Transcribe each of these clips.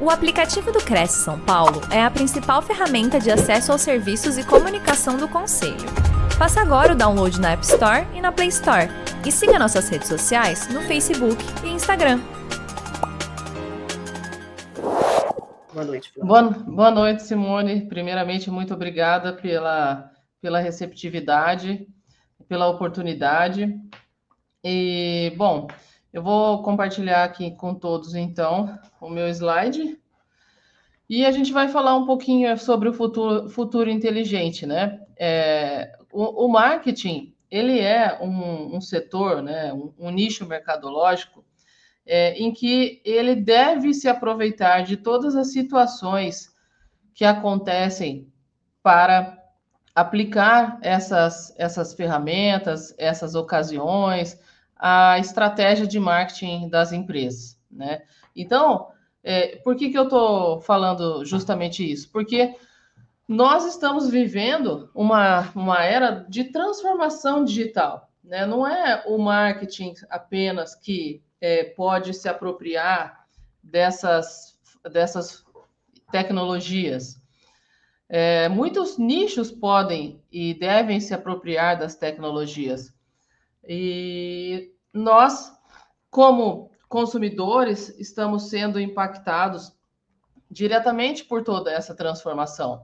O aplicativo do Cresce São Paulo é a principal ferramenta de acesso aos serviços e comunicação do Conselho. Faça agora o download na App Store e na Play Store. E siga nossas redes sociais no Facebook e Instagram. Boa noite, Boa, boa noite, Simone. Primeiramente, muito obrigada pela, pela receptividade, pela oportunidade. E, bom, eu vou compartilhar aqui com todos, então, o meu slide. E a gente vai falar um pouquinho sobre o futuro, futuro inteligente, né? É, o, o, marketing, ele é um, um setor, né, um, um nicho mercadológico é, em que ele deve se aproveitar de todas as situações que acontecem para aplicar essas, essas ferramentas, essas ocasiões, a estratégia de marketing das empresas, né? Então, é, por que, que eu estou falando justamente isso? Porque nós estamos vivendo uma, uma era de transformação digital, né? Não é o marketing apenas que é, pode se apropriar dessas, dessas tecnologias. É, muitos nichos podem e devem se apropriar das tecnologias. E nós, como consumidores, estamos sendo impactados diretamente por toda essa transformação.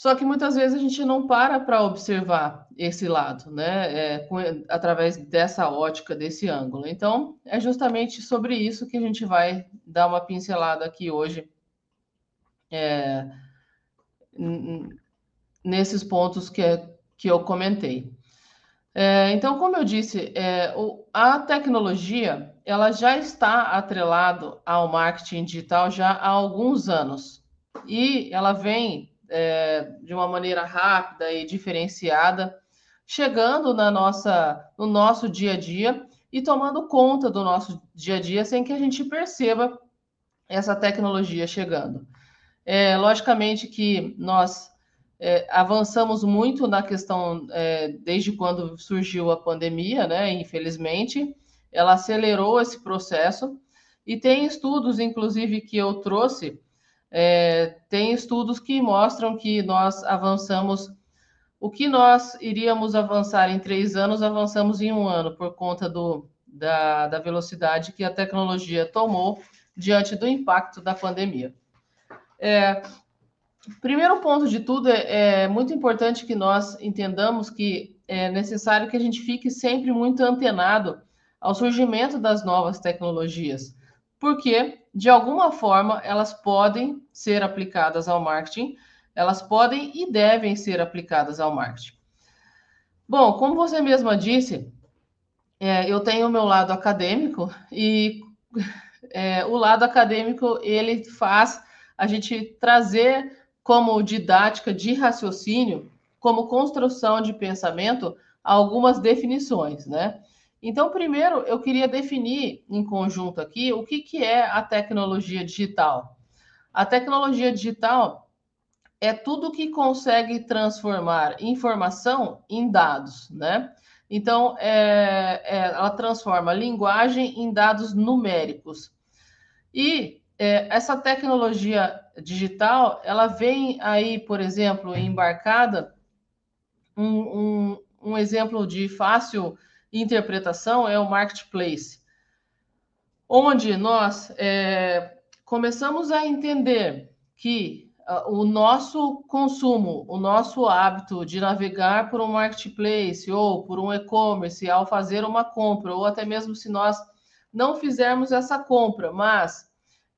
Só que muitas vezes a gente não para para observar esse lado, né? É, com, através dessa ótica, desse ângulo. Então, é justamente sobre isso que a gente vai dar uma pincelada aqui hoje, é, nesses pontos que, que eu comentei. É, então, como eu disse, é, o, a tecnologia ela já está atrelado ao marketing digital já há alguns anos e ela vem é, de uma maneira rápida e diferenciada, chegando na nossa, no nosso dia a dia e tomando conta do nosso dia a dia sem que a gente perceba essa tecnologia chegando. É, logicamente que nós é, avançamos muito na questão é, desde quando surgiu a pandemia, né? Infelizmente, ela acelerou esse processo e tem estudos, inclusive, que eu trouxe, é, tem estudos que mostram que nós avançamos o que nós iríamos avançar em três anos, avançamos em um ano, por conta do, da, da velocidade que a tecnologia tomou diante do impacto da pandemia. É, Primeiro ponto de tudo, é, é muito importante que nós entendamos que é necessário que a gente fique sempre muito antenado ao surgimento das novas tecnologias, porque, de alguma forma, elas podem ser aplicadas ao marketing, elas podem e devem ser aplicadas ao marketing. Bom, como você mesma disse, é, eu tenho o meu lado acadêmico e é, o lado acadêmico ele faz a gente trazer como didática de raciocínio, como construção de pensamento, algumas definições, né? Então, primeiro, eu queria definir em conjunto aqui o que, que é a tecnologia digital. A tecnologia digital é tudo que consegue transformar informação em dados, né? Então, é, é, ela transforma linguagem em dados numéricos. E é, essa tecnologia digital, ela vem aí, por exemplo, embarcada, um, um, um exemplo de fácil interpretação é o marketplace, onde nós é, começamos a entender que uh, o nosso consumo, o nosso hábito de navegar por um marketplace ou por um e-commerce ao fazer uma compra, ou até mesmo se nós não fizermos essa compra, mas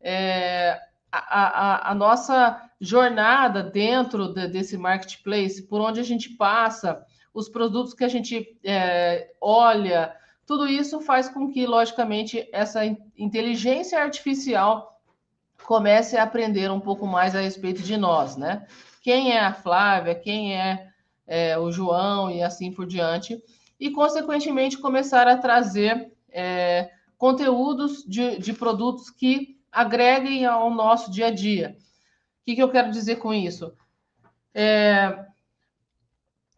é, a, a, a, nossa jornada dentro de, desse marketplace, por onde a gente passa, os produtos que a gente é, olha, tudo isso faz com que, logicamente, essa inteligência artificial comece a aprender um pouco mais a respeito de nós, né? Quem é a Flávia, quem é, é o João e assim por diante, e, consequentemente, começar a trazer é, conteúdos de, de produtos que agreguem ao nosso dia a dia. O que, que eu quero dizer com isso? É,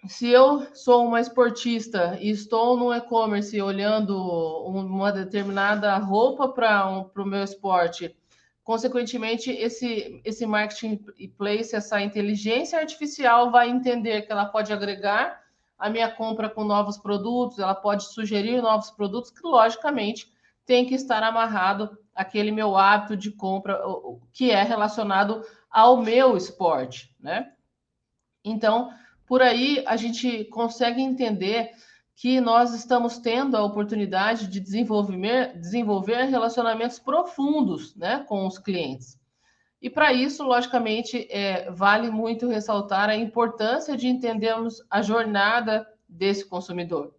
se eu sou uma esportista e estou no e-commerce olhando uma determinada roupa para um, o meu esporte, consequentemente, esse, esse marketplace, essa inteligência artificial vai entender que ela pode agregar a minha compra com novos produtos, ela pode sugerir novos produtos que, logicamente, tem que estar amarrado aquele meu hábito de compra que é relacionado ao meu esporte, né? Então, por aí a gente consegue entender que nós estamos tendo a oportunidade de desenvolver, desenvolver relacionamentos profundos né, com os clientes. E para isso, logicamente, é, vale muito ressaltar a importância de entendermos a jornada desse consumidor.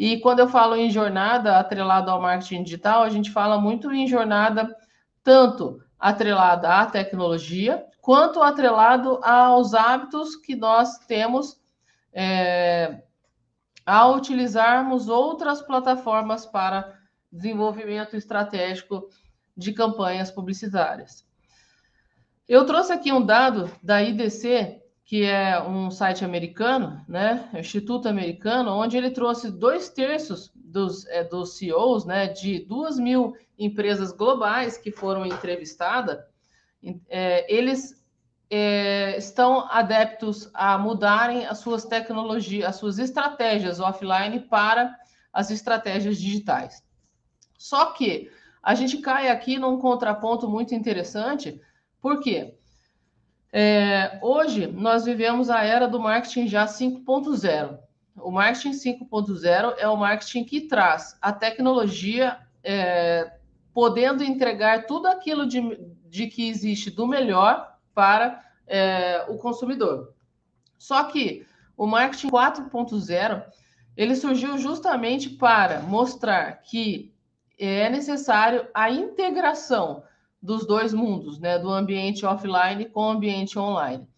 E quando eu falo em jornada atrelada ao marketing digital, a gente fala muito em jornada tanto atrelada à tecnologia, quanto atrelado aos hábitos que nós temos é, ao utilizarmos outras plataformas para desenvolvimento estratégico de campanhas publicitárias. Eu trouxe aqui um dado da IDC, que é um site americano, né, Instituto Americano, onde ele trouxe dois terços dos, é, dos CEOs, né, de duas mil empresas globais que foram entrevistadas, é, eles é, estão adeptos a mudarem as suas tecnologias, as suas estratégias offline para as estratégias digitais. Só que a gente cai aqui num contraponto muito interessante, porque é, hoje nós vivemos a era do marketing já 5.0. O marketing 5.0 é o marketing que traz a tecnologia é, podendo entregar tudo aquilo de, de que existe do melhor para é, o consumidor. Só que o marketing 4.0 ele surgiu justamente para mostrar que é necessário a integração dos dois mundos, né, do ambiente offline com o ambiente online.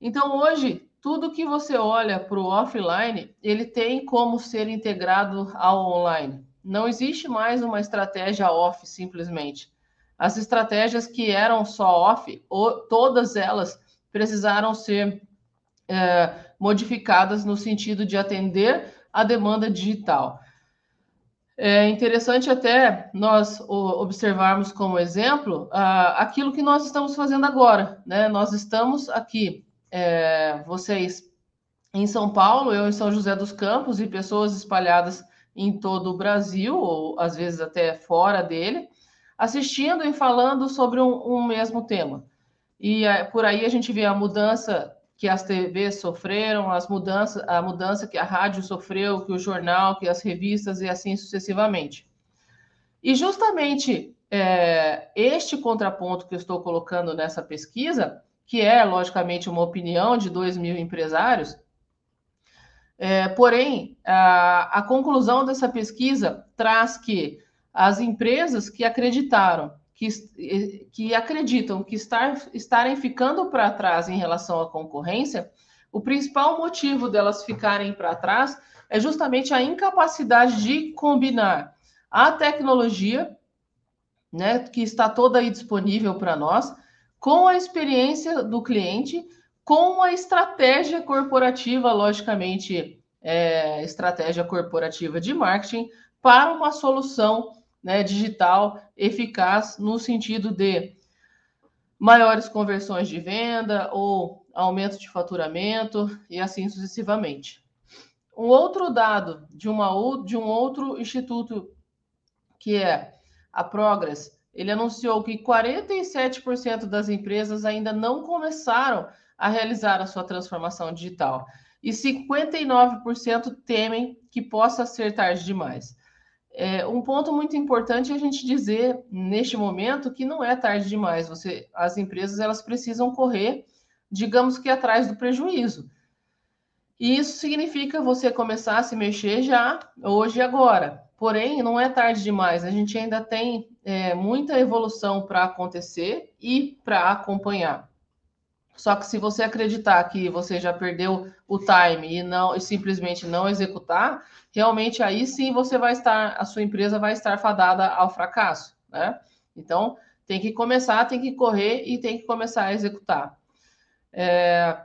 Então, hoje, tudo que você olha para o offline, ele tem como ser integrado ao online. Não existe mais uma estratégia off simplesmente. As estratégias que eram só off, todas elas precisaram ser é, modificadas no sentido de atender a demanda digital. É interessante até nós observarmos como exemplo aquilo que nós estamos fazendo agora. Né? Nós estamos aqui, é, vocês em São Paulo, eu em São José dos Campos e pessoas espalhadas em todo o Brasil, ou às vezes até fora dele, assistindo e falando sobre um, um mesmo tema. E é, por aí a gente vê a mudança que as TVs sofreram, as mudanças, a mudança que a rádio sofreu, que o jornal, que as revistas e assim sucessivamente. E justamente é, este contraponto que eu estou colocando nessa pesquisa, que é logicamente uma opinião de dois mil empresários, é, porém a, a conclusão dessa pesquisa traz que as empresas que acreditaram, que, que acreditam que estar, estarem ficando para trás em relação à concorrência, o principal motivo delas ficarem para trás é justamente a incapacidade de combinar a tecnologia, né, que está toda aí disponível para nós, com a experiência do cliente, com a estratégia corporativa, logicamente, é, estratégia corporativa de marketing, para uma solução né, digital eficaz no sentido de maiores conversões de venda ou aumento de faturamento e assim sucessivamente. Um outro dado de, uma, de um outro instituto, que é a Progress, ele anunciou que 47% das empresas ainda não começaram a realizar a sua transformação digital e 59% temem que possa ser tarde demais. É, um ponto muito importante é a gente dizer neste momento que não é tarde demais. Você, as empresas elas precisam correr, digamos que atrás do prejuízo. E isso significa você começar a se mexer já hoje e agora. Porém, não é tarde demais. A gente ainda tem é, muita evolução para acontecer e para acompanhar. Só que se você acreditar que você já perdeu o time e não e simplesmente não executar, realmente aí sim você vai estar, a sua empresa vai estar fadada ao fracasso, né? Então, tem que começar, tem que correr e tem que começar a executar. É...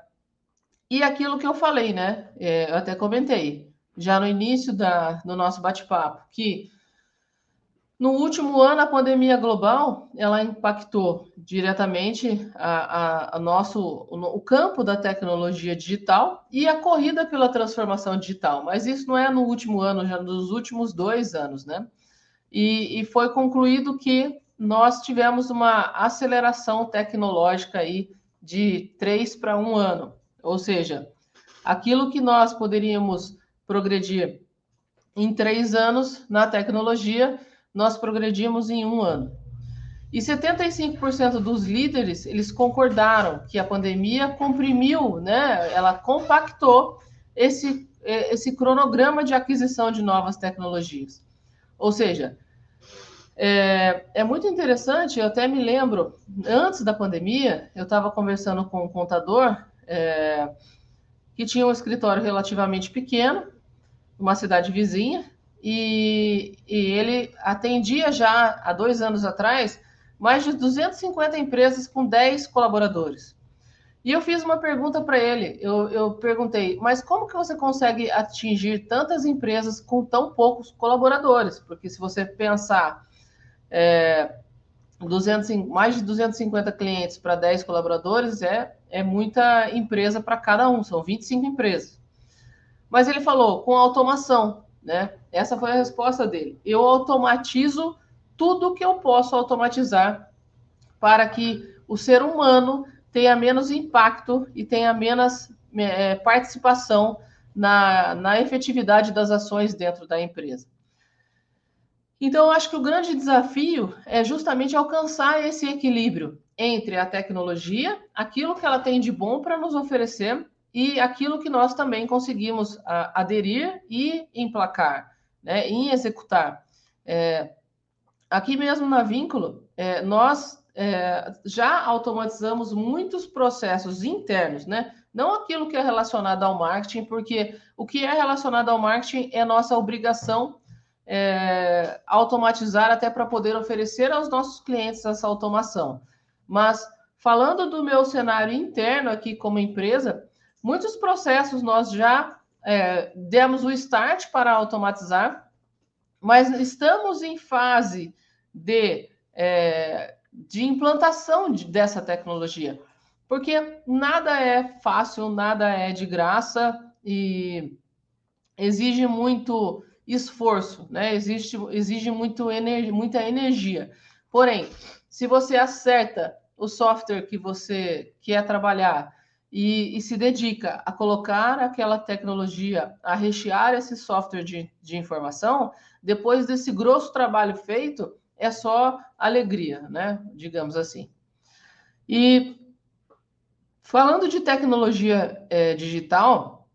E aquilo que eu falei, né? É, eu até comentei já no início da, do nosso bate-papo, que No último ano, a pandemia global ela impactou diretamente a, a, a nosso, o, o, campo da tecnologia digital e a corrida pela transformação digital. Mas isso não é no último ano, já nos últimos dois anos, né? E, e foi concluído que nós tivemos uma aceleração tecnológica aí de três para um ano, ou seja, aquilo que nós poderíamos progredir em três anos na tecnologia nós progredimos em um ano. E 75% dos líderes, eles concordaram que a pandemia comprimiu, né? Ela compactou esse, esse cronograma de aquisição de novas tecnologias. Ou seja, é, é muito interessante, eu até me lembro, antes da pandemia, eu estava conversando com um contador é, que tinha um escritório relativamente pequeno, uma cidade vizinha, e, e ele atendia já há dois anos atrás mais de 250 empresas com 10 colaboradores. E eu fiz uma pergunta para ele. Eu, eu, perguntei, mas como que você consegue atingir tantas empresas com tão poucos colaboradores? Porque se você pensar é, 200, mais de 250 clientes para 10 colaboradores, é, é muita empresa para cada um, são 25 empresas. Mas ele falou, com automação. Né? Essa foi a resposta dele. Eu automatizo tudo que eu posso automatizar para que o ser humano tenha menos impacto e tenha menos é, participação na, na efetividade das ações dentro da empresa. Então, eu acho que o grande desafio é justamente alcançar esse equilíbrio entre a tecnologia, aquilo que ela tem de bom para nos oferecer, e aquilo que nós também conseguimos a, aderir e emplacar, né, em executar. É, aqui mesmo na Vínculo, é, nós é, já automatizamos muitos processos internos, né? Não aquilo que é relacionado ao marketing, porque o que é relacionado ao marketing é nossa obrigação é, automatizar até para poder oferecer aos nossos clientes essa automação. Mas falando do meu cenário interno aqui como empresa, Muitos processos nós já é, demos o start para automatizar, mas estamos em fase de, é, de implantação de, dessa tecnologia, porque nada é fácil, nada é de graça e exige muito esforço, né? Existe, exige muito ener, muita energia. Porém, se você acerta o software que você quer trabalhar, e, e, se dedica a colocar aquela tecnologia, a rechear esse software de, de informação, depois desse grosso trabalho feito, é só alegria, né? Digamos assim. E falando de tecnologia é, digital,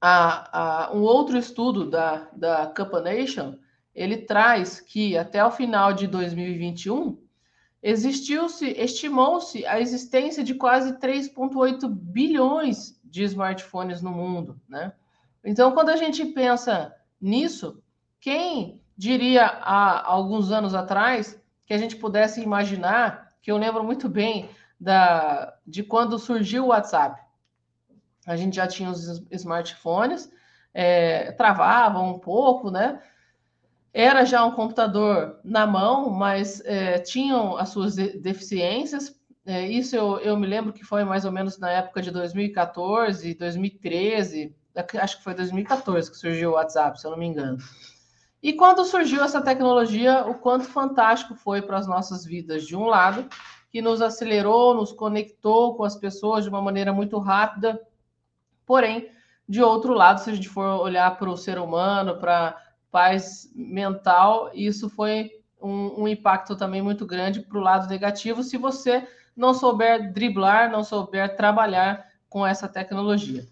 a, a, um outro estudo da, da Campanation, ele traz que até o final de 2021, existiu-se, estimou-se a existência de quase 3,8 bilhões de smartphones no mundo, né? Então, quando a gente pensa nisso, quem diria há alguns anos atrás que a gente pudesse imaginar, que eu lembro muito bem da, de quando surgiu o WhatsApp. A gente já tinha os smartphones, é, travavam um pouco, né? Era já um computador na mão, mas é, tinham as suas deficiências. É, isso eu, eu me lembro que foi mais ou menos na época de 2014, 2013, acho que foi 2014 que surgiu o WhatsApp, se eu não me engano. E quando surgiu essa tecnologia, o quanto fantástico foi para as nossas vidas, de um lado, que nos acelerou, nos conectou com as pessoas de uma maneira muito rápida, porém, de outro lado, se a gente for olhar para o ser humano, para paz mental, e isso foi um, um impacto também muito grande para o lado negativo se você não souber driblar, não souber trabalhar com essa tecnologia.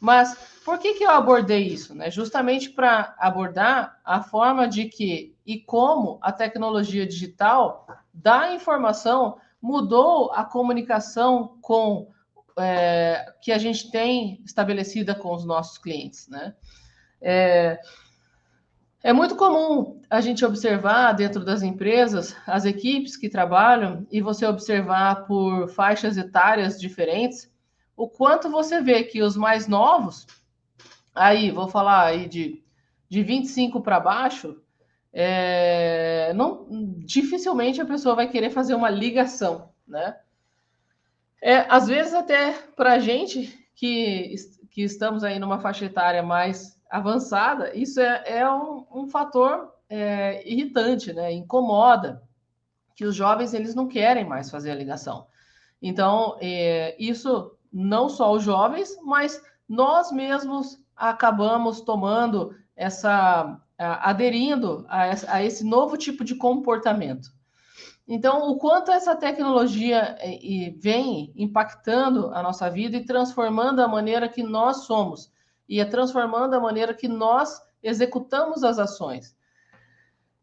Mas por que, que eu abordei isso? Né? Justamente para abordar a forma de que e como a tecnologia digital da informação mudou a comunicação com é, que a gente tem estabelecida com os nossos clientes. Né? É, é muito comum a gente observar dentro das empresas as equipes que trabalham e você observar por faixas etárias diferentes o quanto você vê que os mais novos, aí vou falar aí de, de 25 para baixo, é, não, dificilmente a pessoa vai querer fazer uma ligação, né? É, às vezes até para a gente que, que estamos aí numa faixa etária mais avançada, isso é, é um, um fator é, irritante, né? Incomoda que os jovens eles não querem mais fazer a ligação. Então, é, isso não só os jovens, mas nós mesmos acabamos tomando essa, aderindo a, esse novo tipo de comportamento. Então, o quanto essa tecnologia é, vem impactando a nossa vida e transformando a maneira que nós somos, e é transformando a maneira que nós executamos as ações.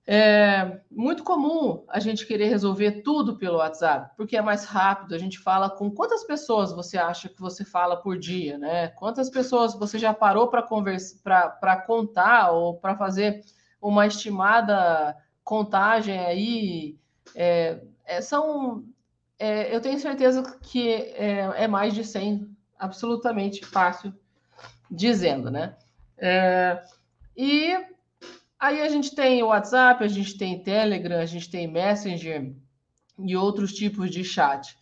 É muito comum a gente querer resolver tudo pelo WhatsApp, porque é mais rápido. A gente fala com quantas pessoas você acha que você fala por dia, né? Quantas pessoas você já parou para conversar, para contar ou para fazer uma estimada contagem aí? É, é, são, é, eu tenho certeza que é, é, mais de 100, absolutamente fácil dizendo, né? É, e Aí a gente tem WhatsApp, a gente tem Telegram, a gente tem Messenger e outros tipos de chat.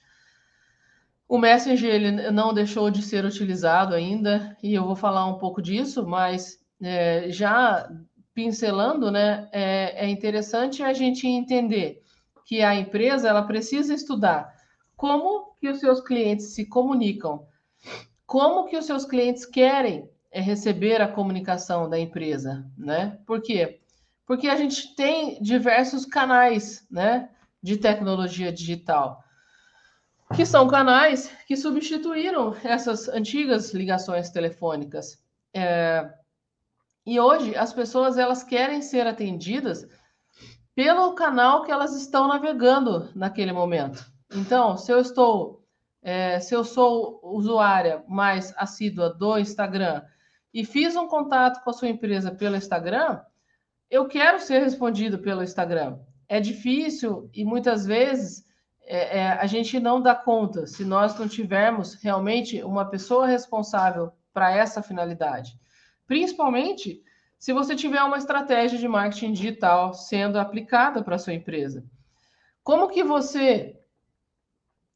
O Messenger ele não deixou de ser utilizado ainda e eu vou falar um pouco disso, mas é, já pincelando, né, é, é interessante a gente entender que a empresa ela precisa estudar como que os seus clientes se comunicam, como que os seus clientes querem é receber a comunicação da empresa, né? Por quê? Porque a gente tem diversos canais, né, de tecnologia digital, que são canais que substituíram essas antigas ligações telefônicas. É... E hoje as pessoas elas querem ser atendidas pelo canal que elas estão navegando naquele momento. Então, se eu estou, é, se eu sou usuária mais assídua do Instagram e fiz um contato com a sua empresa pelo Instagram, eu quero ser respondido pelo Instagram. É difícil e muitas vezes é, é, a gente não dá conta se nós não tivermos realmente uma pessoa responsável para essa finalidade. Principalmente se você tiver uma estratégia de marketing digital sendo aplicada para a sua empresa. Como que você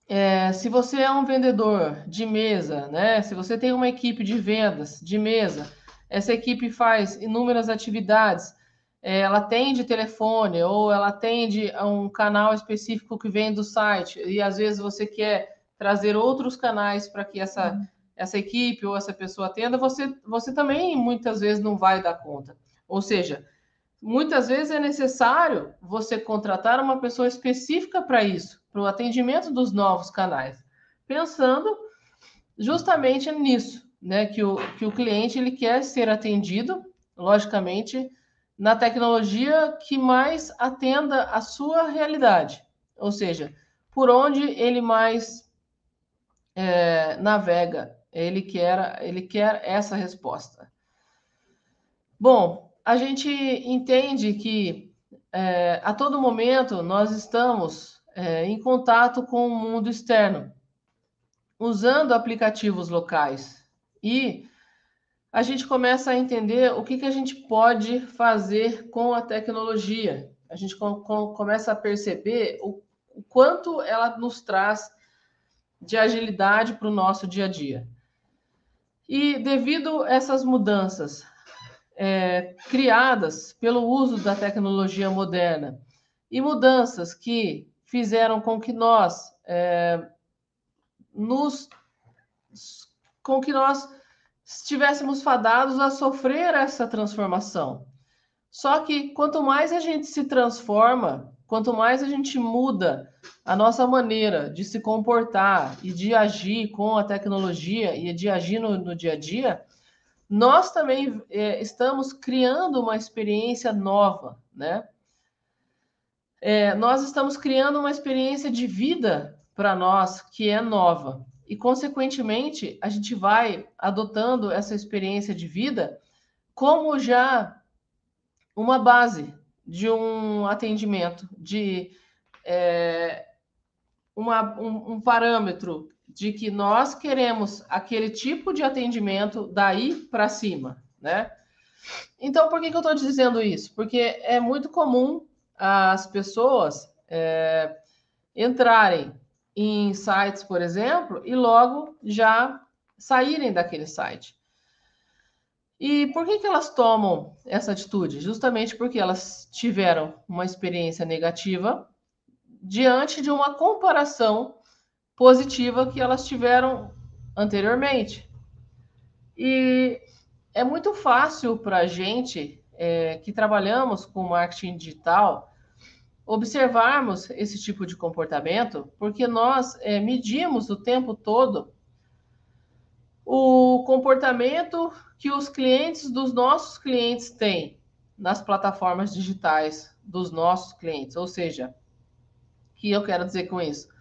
é, se você é um vendedor de mesa, né? Se você tem uma equipe de vendas de mesa, essa equipe faz inúmeras atividades. É, ela atende telefone ou ela atende a um canal específico que vem do site e às vezes você quer trazer outros canais para que essa, uhum. essa equipe ou essa pessoa atenda, você, você também muitas vezes não vai dar conta. Ou seja, muitas vezes é necessário você contratar uma pessoa específica para isso, para o atendimento dos novos canais, pensando justamente nisso, né? Que o, que o cliente ele quer ser atendido, logicamente, na tecnologia que mais atenda a sua realidade, ou seja, por onde ele mais é, navega, ele quer, ele quer essa resposta. Bom, a gente entende que é, a todo momento nós estamos é, em contato com o mundo externo, usando aplicativos locais. E a gente começa a entender o que, que a gente pode fazer com a tecnologia. A gente com, com, começa a perceber o, o quanto ela nos traz de agilidade para o nosso dia a dia. E devido a essas mudanças, é, criadas pelo uso da tecnologia moderna e mudanças que fizeram com que nós é, nos com que nós estivéssemos fadados a sofrer essa transformação. Só que quanto mais a gente se transforma, quanto mais a gente muda a nossa maneira de se comportar e de agir com a tecnologia e de agir no, no dia a dia, nós também é, estamos criando uma experiência nova, né? É, nós estamos criando uma experiência de vida para nós que é nova. E, consequentemente, a gente vai adotando essa experiência de vida como já uma base de um atendimento, de é, uma, um, um parâmetro de que nós queremos aquele tipo de atendimento daí para cima, né? Então, por que, que eu estou dizendo isso? Porque é muito comum as pessoas é, entrarem em sites, por exemplo, e logo já saírem daquele site. E por que, que elas tomam essa atitude? Justamente porque elas tiveram uma experiência negativa diante de uma comparação positiva que elas tiveram anteriormente. E é muito fácil para a gente é, que trabalhamos com marketing digital observarmos esse tipo de comportamento, porque nós é, medimos o tempo todo o comportamento que os clientes dos nossos clientes têm nas plataformas digitais dos nossos clientes. Ou seja, o que eu quero dizer com isso?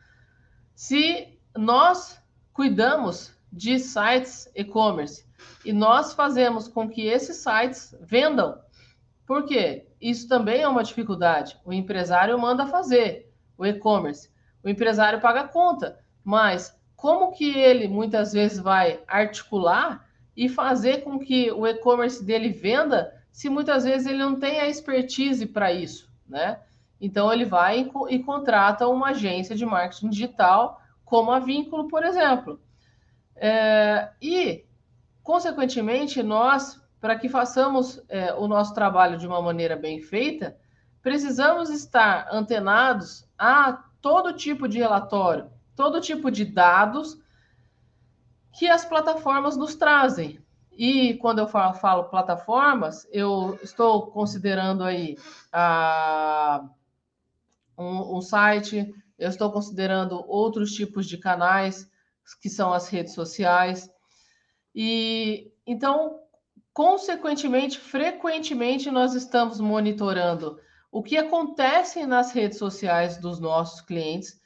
Se nós cuidamos de sites e-commerce e nós fazemos com que esses sites vendam. Por quê? Isso também é uma dificuldade. O empresário manda fazer o e-commerce. O empresário paga a conta, mas como que ele muitas vezes vai articular e fazer com que o e-commerce dele venda se muitas vezes ele não tem a expertise para isso, né? Então ele vai e contrata uma agência de marketing digital, como a Vínculo, por exemplo. É, e, consequentemente, nós, para que façamos é, o nosso trabalho de uma maneira bem feita, precisamos estar antenados a todo tipo de relatório, todo tipo de dados que as plataformas nos trazem. E quando eu falo, falo plataformas, eu estou considerando aí a, um, um site, eu estou considerando outros tipos de canais, que são as redes sociais. E então, consequentemente, frequentemente nós estamos monitorando o que acontece nas redes sociais dos nossos clientes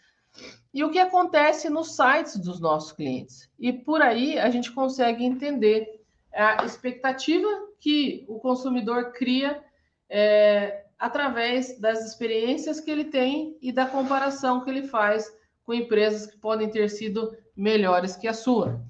e o que acontece nos sites dos nossos clientes. E por aí a gente consegue entender a expectativa que o consumidor cria é, através das experiências que ele tem e da comparação que ele faz com empresas que podem ter sido melhores que a sua.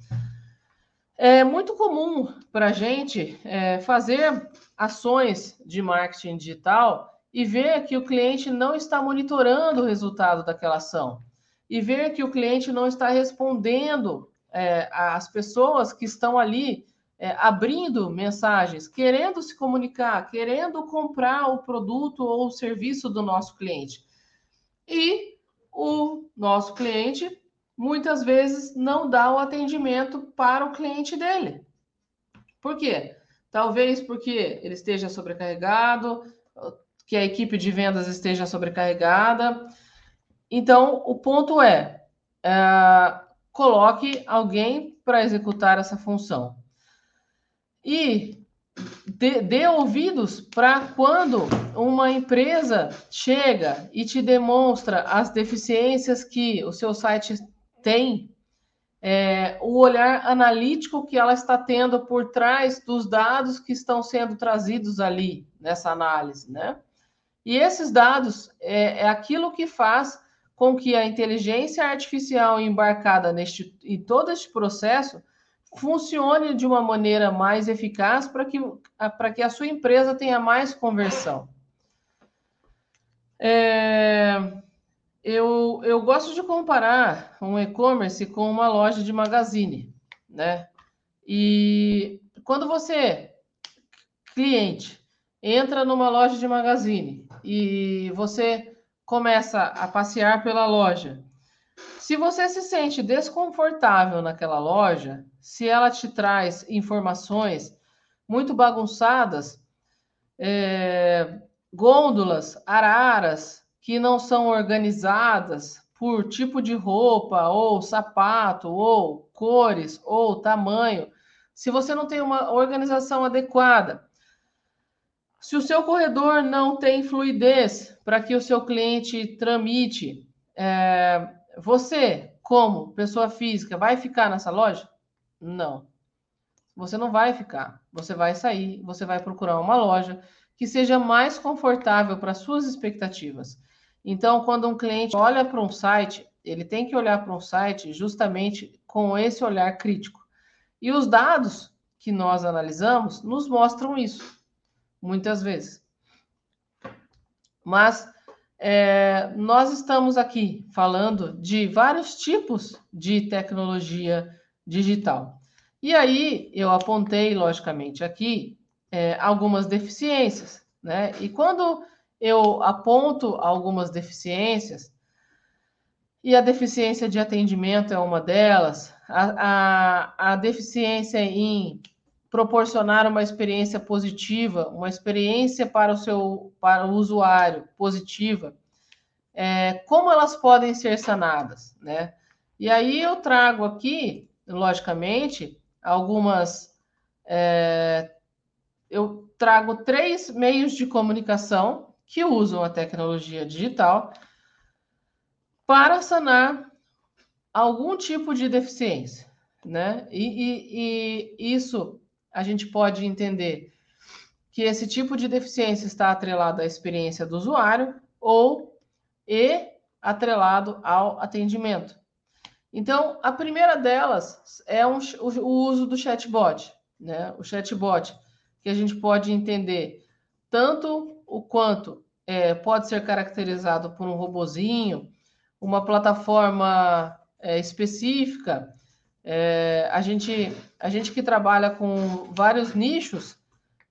É muito comum para a gente é, fazer ações de marketing digital e ver que o cliente não está monitorando o resultado daquela ação e ver que o cliente não está respondendo é, às pessoas que estão ali é, abrindo mensagens, querendo se comunicar, querendo comprar o produto ou o serviço do nosso cliente. E o nosso cliente muitas vezes não dá o atendimento para o cliente dele. Por quê? Talvez porque ele esteja sobrecarregado, que a equipe de vendas esteja sobrecarregada. Então, o ponto é, é coloque alguém para executar essa função. E dê, dê ouvidos para quando uma empresa chega e te demonstra as deficiências que o seu site tem, é, o olhar analítico que ela está tendo por trás dos dados que estão sendo trazidos ali nessa análise, né? E esses dados é, é aquilo que faz com que a inteligência artificial embarcada neste, em todo este processo funcione de uma maneira mais eficaz para que, que a sua empresa tenha mais conversão. É, eu, eu gosto de comparar um e-commerce com uma loja de magazine, né? E quando você, cliente, entra numa loja de magazine e você começa a passear pela loja, se você se sente desconfortável naquela loja, se ela te traz informações muito bagunçadas, é, gôndolas, araras que não são organizadas por tipo de roupa, ou sapato, ou cores, ou tamanho, se você não tem uma organização adequada, se o seu corredor não tem fluidez para que o seu cliente tramite, é, você, como pessoa física, vai ficar nessa loja? Não. Você não vai ficar. Você vai sair, você vai procurar uma loja que seja mais confortável para suas expectativas. Então, quando um cliente olha para um site, ele tem que olhar para um site justamente com esse olhar crítico. E os dados que nós analisamos nos mostram isso, muitas vezes. Mas é, nós estamos aqui falando de vários tipos de tecnologia digital. E aí eu apontei, logicamente, aqui é, algumas deficiências, né? E quando eu aponto algumas deficiências, e a deficiência de atendimento é uma delas, a, a, a deficiência em proporcionar uma experiência positiva, uma experiência para o seu para o usuário positiva, é, como elas podem ser sanadas, né? E aí eu trago aqui, logicamente, algumas é, eu trago três meios de comunicação que usam a tecnologia digital para sanar algum tipo de deficiência, né? E, e, e isso a gente pode entender que esse tipo de deficiência está atrelado à experiência do usuário ou e atrelado ao atendimento. Então, a primeira delas é um, o, uso do chatbot, né? O chatbot, que a gente pode entender tanto o quanto é, pode ser caracterizado por um robozinho, uma plataforma é, específica é, a, gente, a gente que trabalha com vários nichos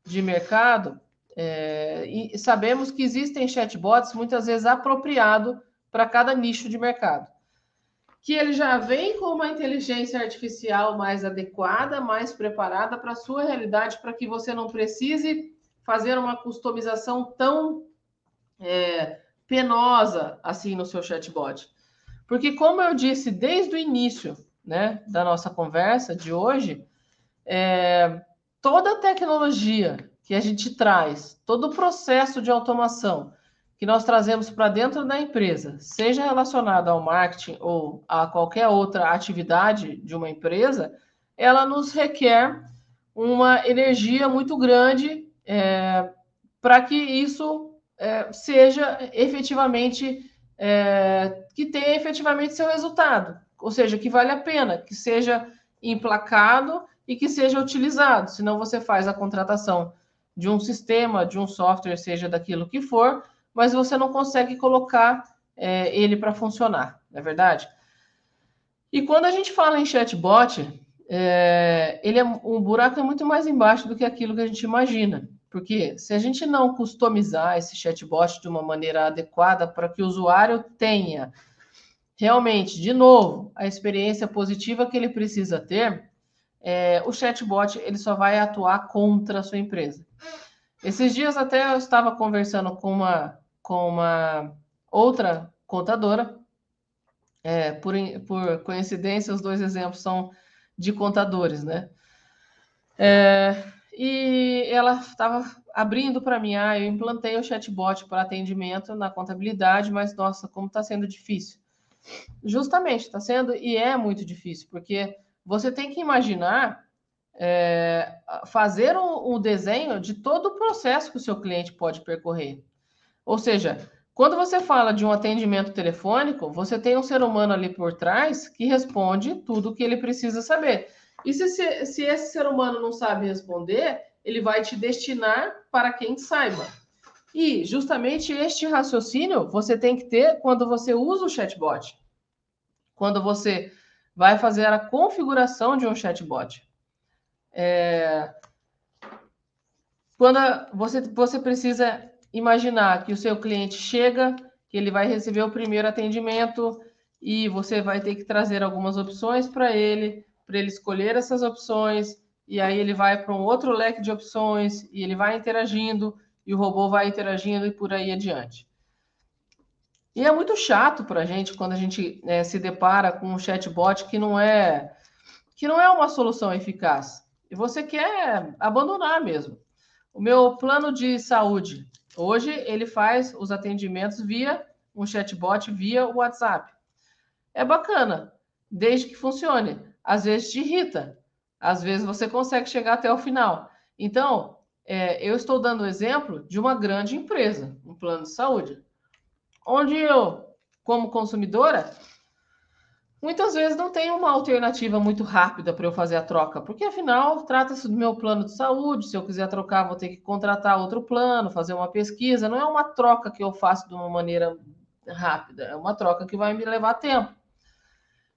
de mercado, é, e sabemos que existem chatbots muitas vezes apropriados para cada nicho de mercado. Que ele já vem com uma inteligência artificial mais adequada, mais preparada para a sua realidade, para que você não precise fazer uma customização tão é, penosa assim no seu chatbot. Porque, como eu disse desde o início, né, da nossa conversa de hoje, é, toda a tecnologia que a gente traz, todo o processo de automação que nós trazemos para dentro da empresa, seja relacionado ao marketing ou a qualquer outra atividade de uma empresa, ela nos requer uma energia muito grande é, para que isso é, seja efetivamente é, que tenha efetivamente seu resultado ou seja, que vale a pena, que seja emplacado e que seja utilizado. Senão você faz a contratação de um sistema, de um software, seja daquilo que for, mas você não consegue colocar é, ele para funcionar, não é verdade? E quando a gente fala em chatbot, é, ele é um buraco é muito mais embaixo do que aquilo que a gente imagina. Porque se a gente não customizar esse chatbot de uma maneira adequada para que o usuário tenha realmente, de novo, a experiência positiva que ele precisa ter, é, o chatbot ele só vai atuar contra a sua empresa. Esses dias até eu estava conversando com uma, com uma outra contadora, é, por, por coincidência, os dois exemplos são de contadores, né? É, e ela estava abrindo para mim, ah, eu implantei o chatbot para atendimento na contabilidade, mas nossa, como está sendo difícil. Justamente, está sendo e é muito difícil, porque você tem que imaginar é, fazer um, um, desenho de todo o processo que o seu cliente pode percorrer. Ou seja, quando você fala de um atendimento telefônico, você tem um ser humano ali por trás que responde tudo o que ele precisa saber. E se, se, se esse ser humano não sabe responder, ele vai te destinar para quem saiba. E justamente este raciocínio você tem que ter quando você usa o chatbot. Quando você vai fazer a configuração de um chatbot. É... Quando você, você precisa imaginar que o seu cliente chega, que ele vai receber o primeiro atendimento e você vai ter que trazer algumas opções para ele, para ele escolher essas opções, e aí ele vai para um outro leque de opções e ele vai interagindo e o robô vai interagindo e por aí adiante. E é muito chato para a gente quando a gente né, se depara com um chatbot que não é que não é uma solução eficaz. E você quer abandonar mesmo. O meu plano de saúde hoje ele faz os atendimentos via um chatbot via WhatsApp. É bacana, desde que funcione. Às vezes te irrita, às vezes você consegue chegar até o final. Então, é, eu estou dando o exemplo de uma grande empresa, um plano de saúde, onde eu, como consumidora, muitas vezes não tem uma alternativa muito rápida para eu fazer a troca, porque afinal trata-se do meu plano de saúde. Se eu quiser trocar, vou ter que contratar outro plano, fazer uma pesquisa. Não é uma troca que eu faço de uma maneira rápida, é uma troca que vai me levar tempo.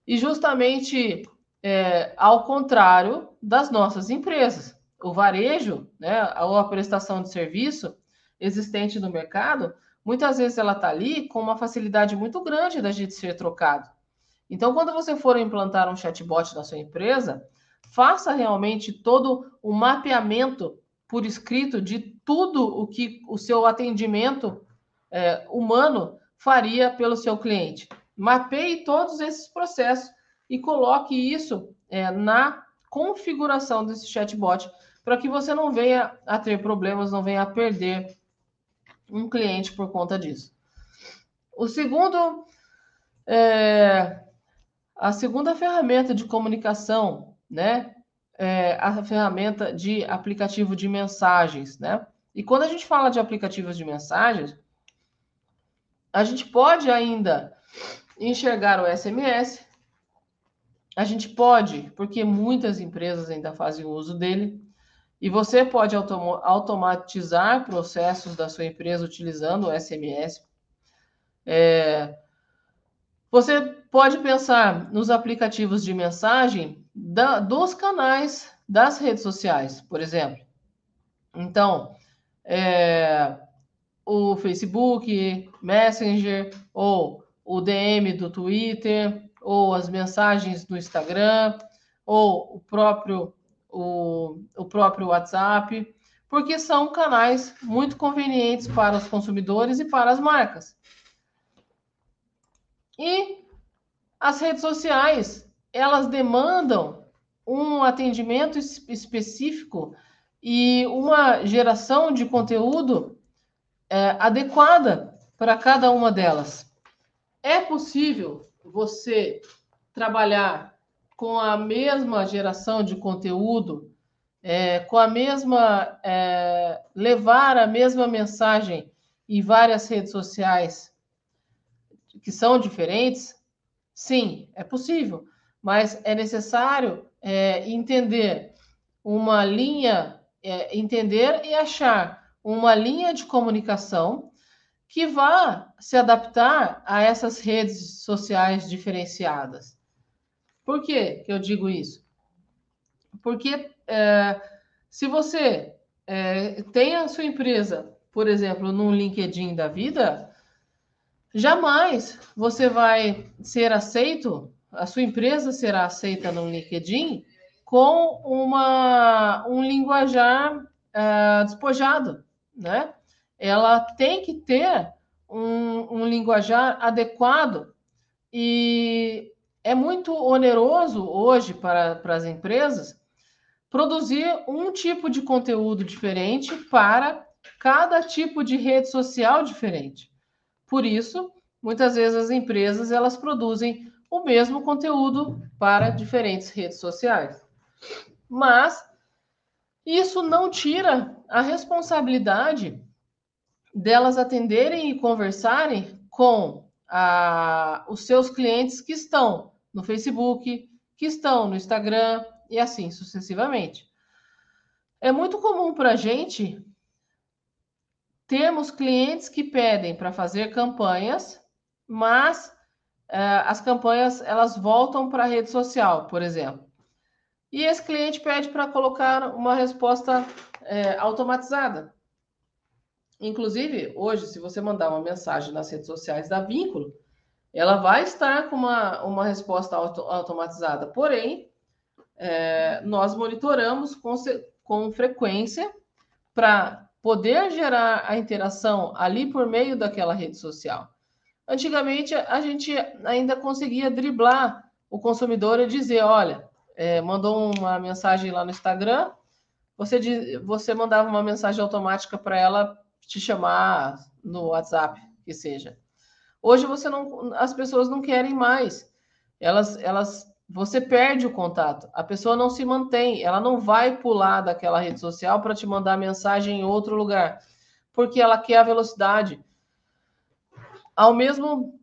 E justamente é, ao contrário das nossas empresas. O varejo, né, ou a prestação de serviço existente no mercado, muitas vezes ela está ali com uma facilidade muito grande da gente ser trocado. Então, quando você for implantar um chatbot na sua empresa, faça realmente todo o mapeamento por escrito de tudo o que o seu atendimento é, humano faria pelo seu cliente. Mapeie todos esses processos e coloque isso é, na configuração desse chatbot para que você não venha a ter problemas, não venha a perder um cliente por conta disso. O segundo é, a segunda ferramenta de comunicação, né, é a ferramenta de aplicativo de mensagens, né? E quando a gente fala de aplicativos de mensagens, a gente pode ainda enxergar o SMS, a gente pode, porque muitas empresas ainda fazem uso dele, e você pode automatizar processos da sua empresa utilizando o SMS. É, você pode pensar nos aplicativos de mensagem da, dos canais das redes sociais, por exemplo. Então, é, o Facebook, Messenger, ou o DM do Twitter, ou as mensagens do Instagram, ou o próprio, o, o próprio WhatsApp, porque são canais muito convenientes para os consumidores e para as marcas. E as redes sociais, elas demandam um atendimento específico e uma geração de conteúdo é, adequada para cada uma delas. É possível você trabalhar com a mesma geração de conteúdo, é, com a mesma. É, levar a mesma mensagem em várias redes sociais que são diferentes? Sim, é possível, mas é necessário é, entender uma linha, é, entender e achar uma linha de comunicação que vá se adaptar a essas redes sociais diferenciadas. Por que, eu digo isso? Porque é, se você é, tem a sua empresa, por exemplo, no LinkedIn da vida, Jamais você vai ser aceito, a sua empresa será aceita no LinkedIn com uma, um linguajar uh, despojado, né? Ela tem que ter um, um linguajar adequado e é muito oneroso hoje para, para as empresas produzir um tipo de conteúdo diferente para cada tipo de rede social diferente. Por isso, muitas vezes as empresas elas produzem o mesmo conteúdo para diferentes redes sociais. Mas isso não tira a responsabilidade delas atenderem e conversarem com a, os seus clientes que estão no Facebook, que estão no Instagram e assim sucessivamente. É muito comum para a gente temos clientes que pedem para fazer campanhas, mas uh, as campanhas elas voltam para a rede social, por exemplo. E esse cliente pede para colocar uma resposta é, automatizada. Inclusive, hoje, se você mandar uma mensagem nas redes sociais da Vínculo, ela vai estar com uma, uma resposta auto, automatizada. Porém, é, nós monitoramos com, com frequência para poder gerar a interação ali por meio daquela rede social. Antigamente, a gente ainda conseguia driblar o consumidor e dizer: olha, é, mandou uma mensagem lá no Instagram, você, você mandava uma mensagem automática para ela te chamar no WhatsApp, que seja. Hoje você não, as pessoas não querem mais. Elas, elas você perde o contato. A pessoa não se mantém, ela não vai pular daquela rede social para te mandar mensagem em outro lugar, porque ela quer a velocidade. Ao mesmo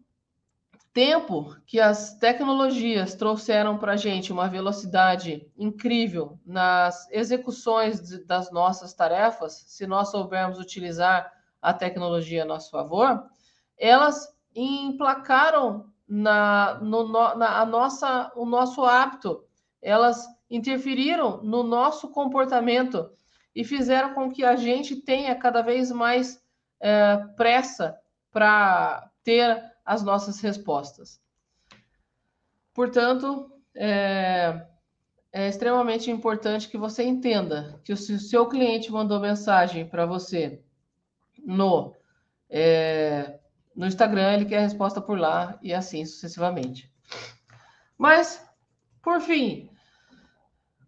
tempo que as tecnologias trouxeram para a gente uma velocidade incrível nas execuções das nossas tarefas, se nós soubermos utilizar a tecnologia a nosso favor, elas emplacaram na, no, na a nossa, o nosso hábito, elas interferiram no nosso comportamento e fizeram com que a gente tenha cada vez mais é, pressa para ter as nossas respostas. Portanto, é, é extremamente importante que você entenda que se o seu cliente mandou mensagem para você no, é, no Instagram, ele quer a resposta por lá e assim sucessivamente. Mas, por fim,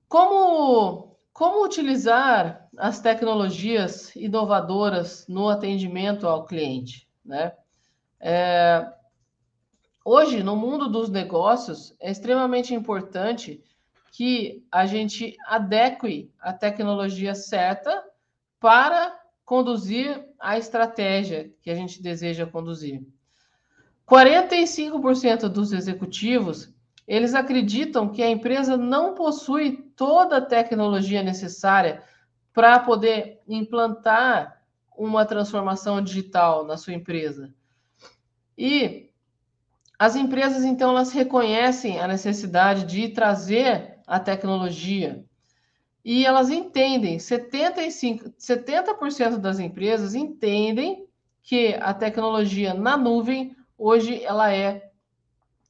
como, como utilizar as tecnologias inovadoras no atendimento ao cliente, né? É, hoje, no mundo dos negócios, é extremamente importante que a gente adeque a tecnologia certa para conduzir a estratégia que a gente deseja conduzir. 45% dos executivos, eles acreditam que a empresa não possui toda a tecnologia necessária para poder implantar uma transformação digital na sua empresa. E as empresas, então, elas reconhecem a necessidade de trazer a tecnologia e elas entendem, 75, 70% das empresas entendem que a tecnologia na nuvem hoje ela é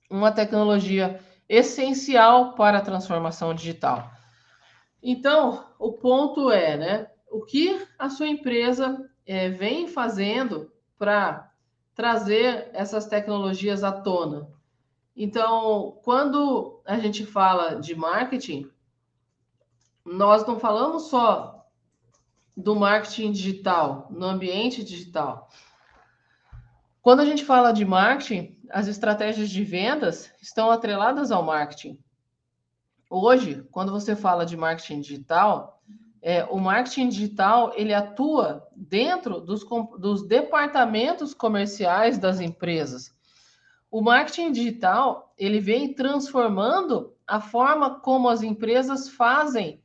uma tecnologia essencial para a transformação digital. Então, o ponto é, né, o que a sua empresa é, vem fazendo para trazer essas tecnologias à tona. Então, quando a gente fala de marketing, nós não falamos só do marketing digital, no ambiente digital. Quando a gente fala de marketing, as estratégias de vendas estão atreladas ao marketing. Hoje, quando você fala de marketing digital, é, o marketing digital ele atua dentro dos, dos departamentos comerciais das empresas. O marketing digital ele vem transformando a forma como as empresas fazem,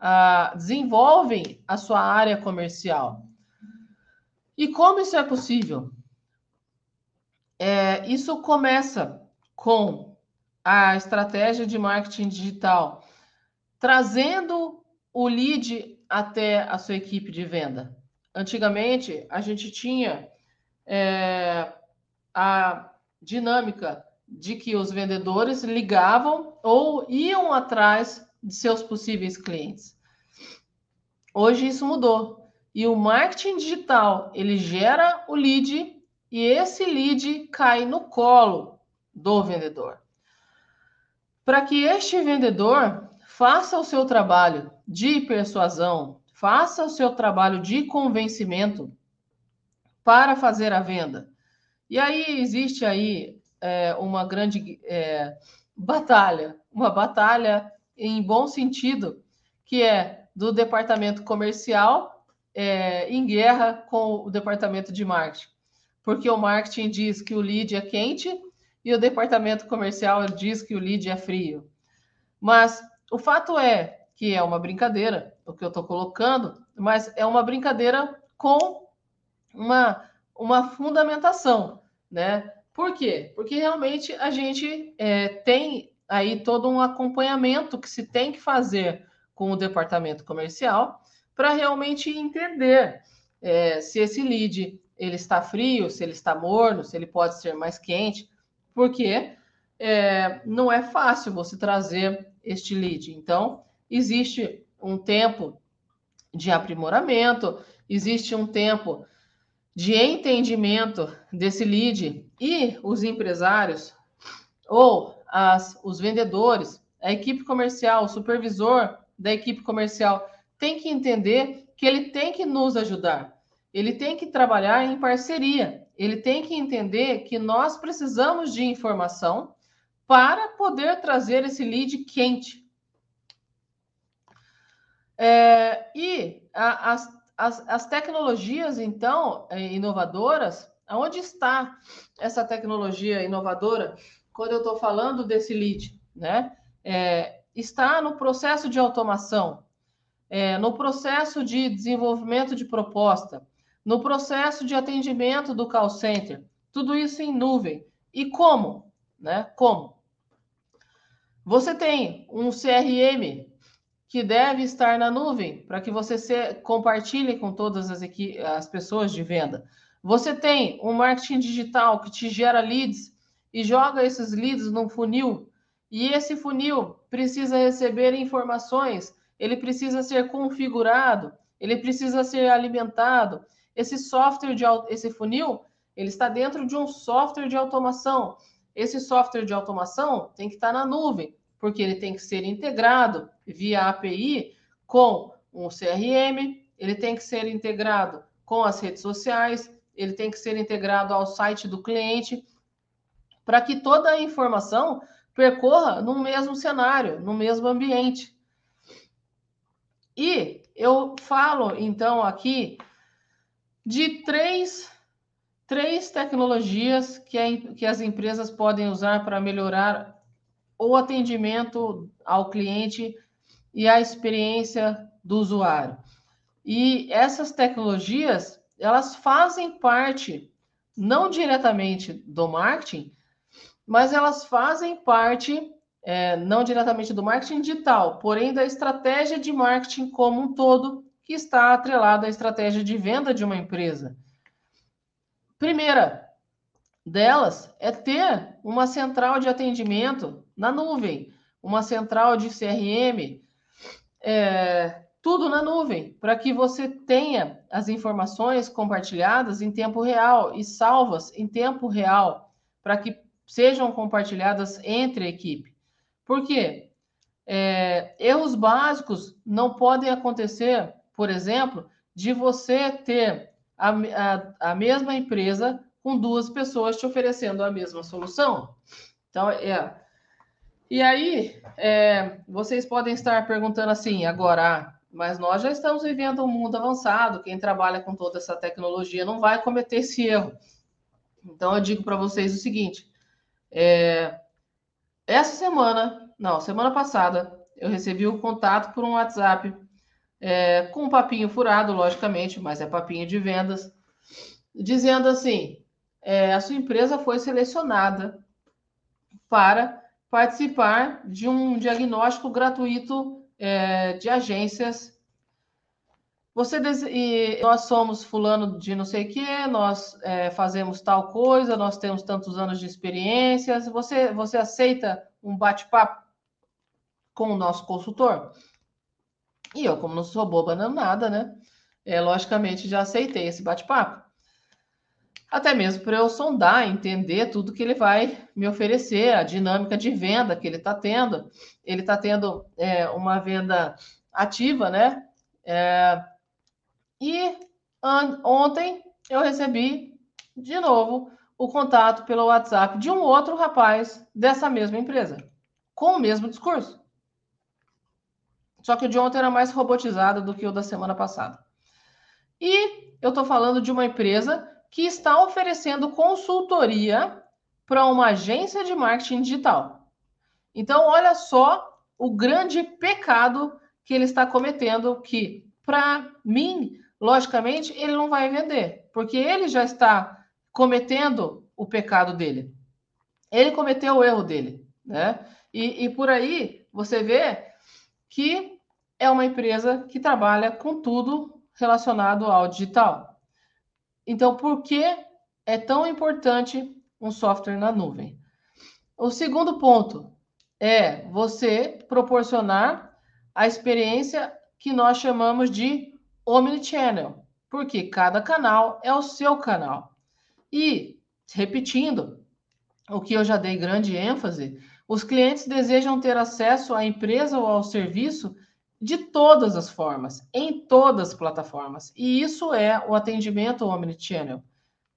a, desenvolvem a sua área comercial. E como isso é possível? É, isso começa com a estratégia de marketing digital, trazendo o lead até a sua equipe de venda. Antigamente, a gente tinha é, a dinâmica de que os vendedores ligavam ou iam atrás de seus possíveis clientes. Hoje isso mudou. E o marketing digital, ele gera o lead e esse lead cai no colo do vendedor. Para que este vendedor faça o seu trabalho de persuasão, faça o seu trabalho de convencimento para fazer a venda. E aí existe aí é, uma grande é, batalha, uma batalha em bom sentido, que é do departamento comercial é, em guerra com o departamento de marketing. Porque o marketing diz que o lead é quente e o departamento comercial diz que o lead é frio. Mas o fato é que é uma brincadeira, o que eu estou colocando, mas é uma brincadeira com uma, uma fundamentação, né? Por quê? Porque realmente a gente é, tem aí todo um acompanhamento que se tem que fazer com o departamento comercial para realmente entender é, se esse lead ele está frio, se ele está morno, se ele pode ser mais quente, porque é, não é fácil você trazer este lead. Então, existe um tempo de aprimoramento, existe um tempo de entendimento desse lead e os empresários ou as, os vendedores, a equipe comercial, o supervisor da equipe comercial tem que entender que ele tem que nos ajudar. Ele tem que trabalhar em parceria. Ele tem que entender que nós precisamos de informação para poder trazer esse lead quente. É, e a, as, as, as, tecnologias, então, é, inovadoras, Aonde está essa tecnologia inovadora quando eu estou falando desse lead? Né? É, está no processo de automação, é, no processo de desenvolvimento de proposta, no processo de atendimento do call center, tudo isso em nuvem. E como? Né? Como? Você tem um CRM que deve estar na nuvem para que você se, compartilhe com todas as, as pessoas de venda. Você tem um marketing digital que te gera leads e joga esses leads num funil. E esse funil precisa receber informações, ele precisa ser configurado, ele precisa ser alimentado. Esse software de esse funil, ele está dentro de um software de automação. Esse software de automação tem que estar na nuvem, porque ele tem que ser integrado via API com um CRM, ele tem que ser integrado com as redes sociais, ele tem que ser integrado ao site do cliente, para que toda a informação percorra no mesmo cenário, no mesmo ambiente. E eu falo, então, aqui de três, três tecnologias que, a, que as empresas podem usar para melhorar o atendimento ao cliente e a experiência do usuário. E essas tecnologias, elas fazem parte, não diretamente do marketing, mas elas fazem parte, é, não diretamente do marketing digital, porém da estratégia de marketing como um todo, que está atrelada à estratégia de venda de uma empresa. Primeira delas é ter uma central de atendimento na nuvem, uma central de CRM, é, tudo na nuvem, para que você tenha as informações compartilhadas em tempo real e salvas em tempo real, para que sejam compartilhadas entre a equipe. Por quê? É, erros básicos não podem acontecer, por exemplo, de você ter a, a, a mesma empresa com duas pessoas te oferecendo a mesma solução. Então, é. E aí, é, vocês podem estar perguntando assim, agora, ah, mas nós já estamos vivendo um mundo avançado, quem trabalha com toda essa tecnologia não vai cometer esse erro. Então, eu digo para vocês o seguinte: é, essa semana, não, semana passada, eu recebi o um contato por um WhatsApp é, com um papinho furado, logicamente, mas é papinho de vendas, dizendo assim: é, a sua empresa foi selecionada para participar de um diagnóstico gratuito é, de agências você e nós somos fulano de não sei o que, nós é, fazemos tal coisa, nós temos tantos anos de experiências. Você, você aceita um bate-papo com o nosso consultor? E eu, como não sou boba não nada, né? É, logicamente já aceitei esse bate-papo. Até mesmo para eu sondar, entender tudo que ele vai me oferecer, a dinâmica de venda que ele está tendo. Ele está tendo é, uma venda ativa, né? É, e ontem eu recebi de novo o contato pelo WhatsApp de um outro rapaz dessa mesma empresa, com o mesmo discurso. Só que o de ontem era mais robotizado do que o da semana passada. E eu estou falando de uma empresa que está oferecendo consultoria para uma agência de marketing digital. Então, olha só o grande pecado que ele está cometendo, que, para mim, logicamente, ele não vai vender, porque ele já está cometendo o pecado dele. Ele cometeu o erro dele, né? E, e por aí você vê que é uma empresa que trabalha com tudo relacionado ao digital. Então, por que é tão importante um software na nuvem? O segundo ponto é você proporcionar a experiência que nós chamamos de omnichannel, porque cada canal é o seu canal. E, repetindo, o que eu já dei grande ênfase, os clientes desejam ter acesso à empresa ou ao serviço de todas as formas, em todas as plataformas. E isso é o atendimento omnichannel.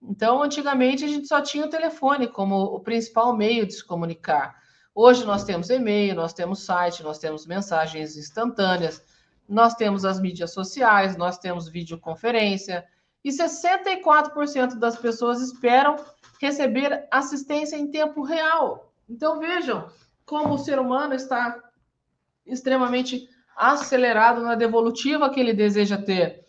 Então, antigamente a gente só tinha o telefone como o principal meio de se comunicar. Hoje nós temos e-mail, nós temos site, nós temos mensagens instantâneas, nós temos as mídias sociais, nós temos videoconferência. e 64% das pessoas esperam receber assistência em tempo real. Então vejam como o ser humano está extremamente acelerado na devolutiva que ele deseja ter,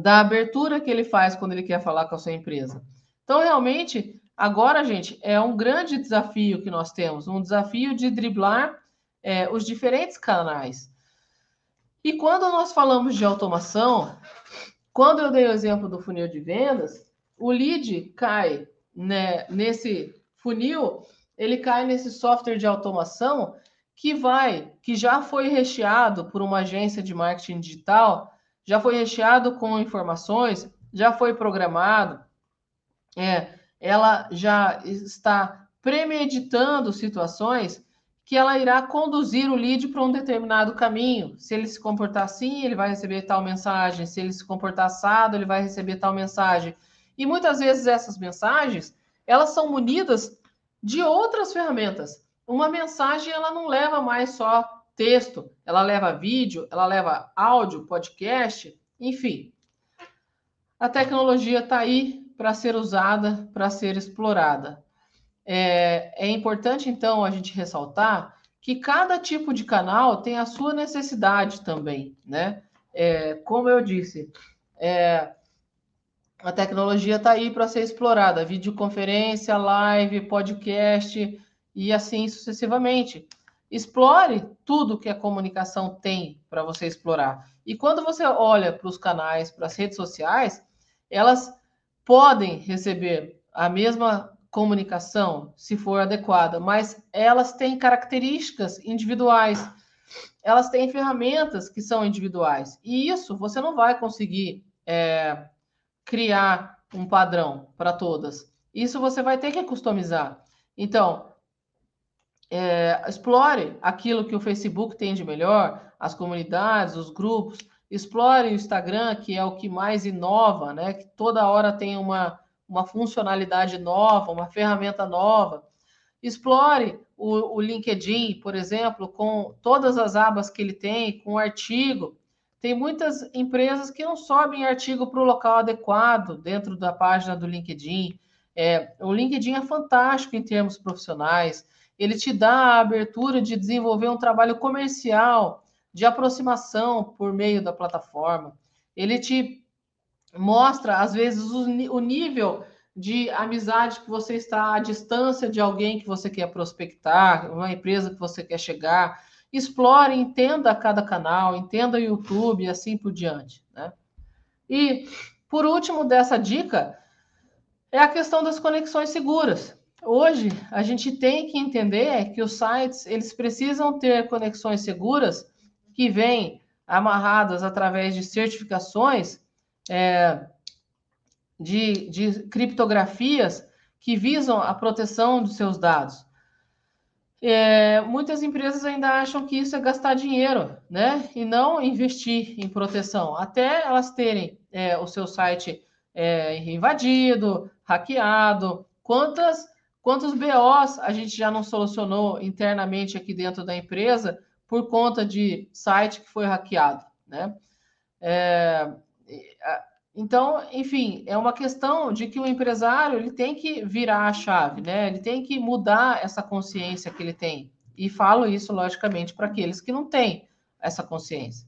da abertura que ele faz quando ele quer falar com a sua empresa. Então, realmente, agora, gente, é um grande desafio que nós temos, um desafio de driblar é, os diferentes canais. E quando nós falamos de automação, quando eu dei o exemplo do funil de vendas, o lead cai né, nesse funil, ele cai nesse software de automação que vai, que já foi recheado por uma agência de marketing digital, já foi recheado com informações, já foi programado, é, ela já está premeditando situações que ela irá conduzir o lead para um determinado caminho. Se ele se comportar assim, ele vai receber tal mensagem. Se ele se comportar assado, ele vai receber tal mensagem. E muitas vezes essas mensagens, elas são munidas de outras ferramentas. Uma mensagem, ela não leva mais só texto, ela leva vídeo, ela leva áudio, podcast, enfim. A tecnologia está aí para ser usada, para ser explorada. É, é importante, então, a gente ressaltar que cada tipo de canal tem a sua necessidade também, né? É, como eu disse, é, a tecnologia está aí para ser explorada, videoconferência, live, podcast e assim sucessivamente. Explore tudo que a comunicação tem para você explorar. E quando você olha para os canais, para as redes sociais, elas podem receber a mesma comunicação, se for adequada, mas elas têm características individuais. Elas têm ferramentas que são individuais. E isso você não vai conseguir é, criar um padrão para todas. Isso você vai ter que customizar. Então, é, explore aquilo que o Facebook tem de melhor, as comunidades, os grupos. Explore o Instagram, que é o que mais inova, né? Que toda hora tem uma, uma funcionalidade nova, uma ferramenta nova. Explore o, o, LinkedIn, por exemplo, com todas as abas que ele tem, com artigo. Tem muitas empresas que não sobem artigo para o local adequado dentro da página do LinkedIn. É, o LinkedIn é fantástico em termos profissionais. Ele te dá a abertura de desenvolver um trabalho comercial, de aproximação por meio da plataforma. Ele te mostra, às vezes, o, o nível de amizade que você está à distância de alguém que você quer prospectar, uma empresa que você quer chegar. Explore, entenda cada canal, entenda o YouTube e assim por diante. Né? E, por último, dessa dica, é a questão das conexões seguras. Hoje, a gente tem que entender que os sites eles precisam ter conexões seguras que vêm amarradas através de certificações é, de, de criptografias que visam a proteção dos seus dados. É, muitas empresas ainda acham que isso é gastar dinheiro, né? E não investir em proteção, até elas terem é, o seu site é, invadido, hackeado. Quantas, quantos BOs a gente já não solucionou internamente aqui dentro da empresa por conta de site que foi hackeado, né? Então, enfim, é uma questão de que o empresário ele tem que virar a chave, né? Ele tem que mudar essa consciência que ele tem. E falo isso, logicamente, para aqueles que não têm essa consciência.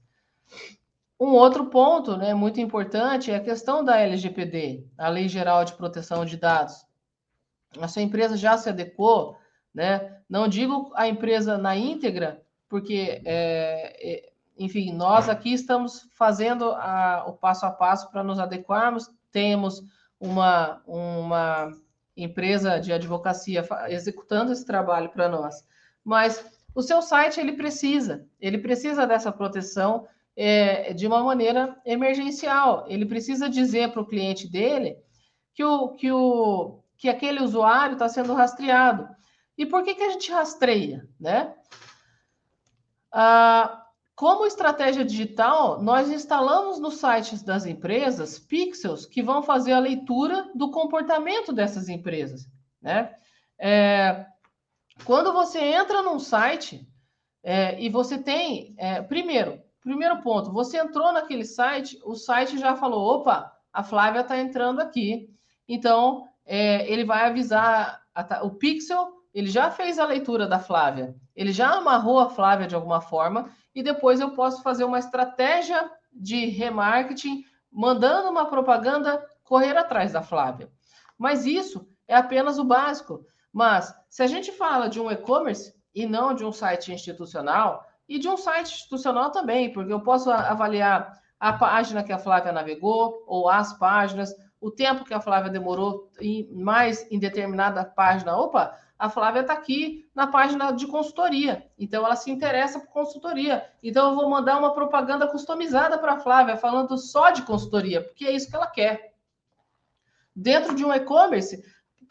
Um outro ponto, né, muito importante é a questão da LGPD, a Lei Geral de Proteção de Dados. A sua empresa já se adequou, né? Não digo a empresa na íntegra, porque é, é enfim, nós aqui estamos fazendo a, o passo a passo para nos adequarmos. Temos uma, uma empresa de advocacia executando esse trabalho para nós. Mas o seu site ele precisa, ele precisa dessa proteção é, de uma maneira emergencial. Ele precisa dizer para o cliente dele que, o, que, o, que aquele usuário está sendo rastreado. E por que, que a gente rastreia, né? Ah, como estratégia digital, nós instalamos nos sites das empresas pixels que vão fazer a leitura do comportamento dessas empresas. Né? É, quando você entra num site é, e você tem, é, primeiro, primeiro ponto, você entrou naquele site, o site já falou, opa, a Flávia está entrando aqui. Então, é, ele vai avisar a, o Pixel, ele já fez a leitura da Flávia, ele já amarrou a Flávia de alguma forma, e depois eu posso fazer uma estratégia de remarketing, mandando uma propaganda correr atrás da Flávia. Mas isso é apenas o básico. Mas se a gente fala de um e-commerce e não de um site institucional, e de um site institucional também, porque eu posso avaliar a página que a Flávia navegou, ou as páginas, o tempo que a Flávia demorou em mais em determinada página. Opa, a Flávia está aqui na página de consultoria, então ela se interessa por consultoria. Então eu vou mandar uma propaganda customizada para a Flávia, falando só de consultoria, porque é isso que ela quer. Dentro de um e-commerce,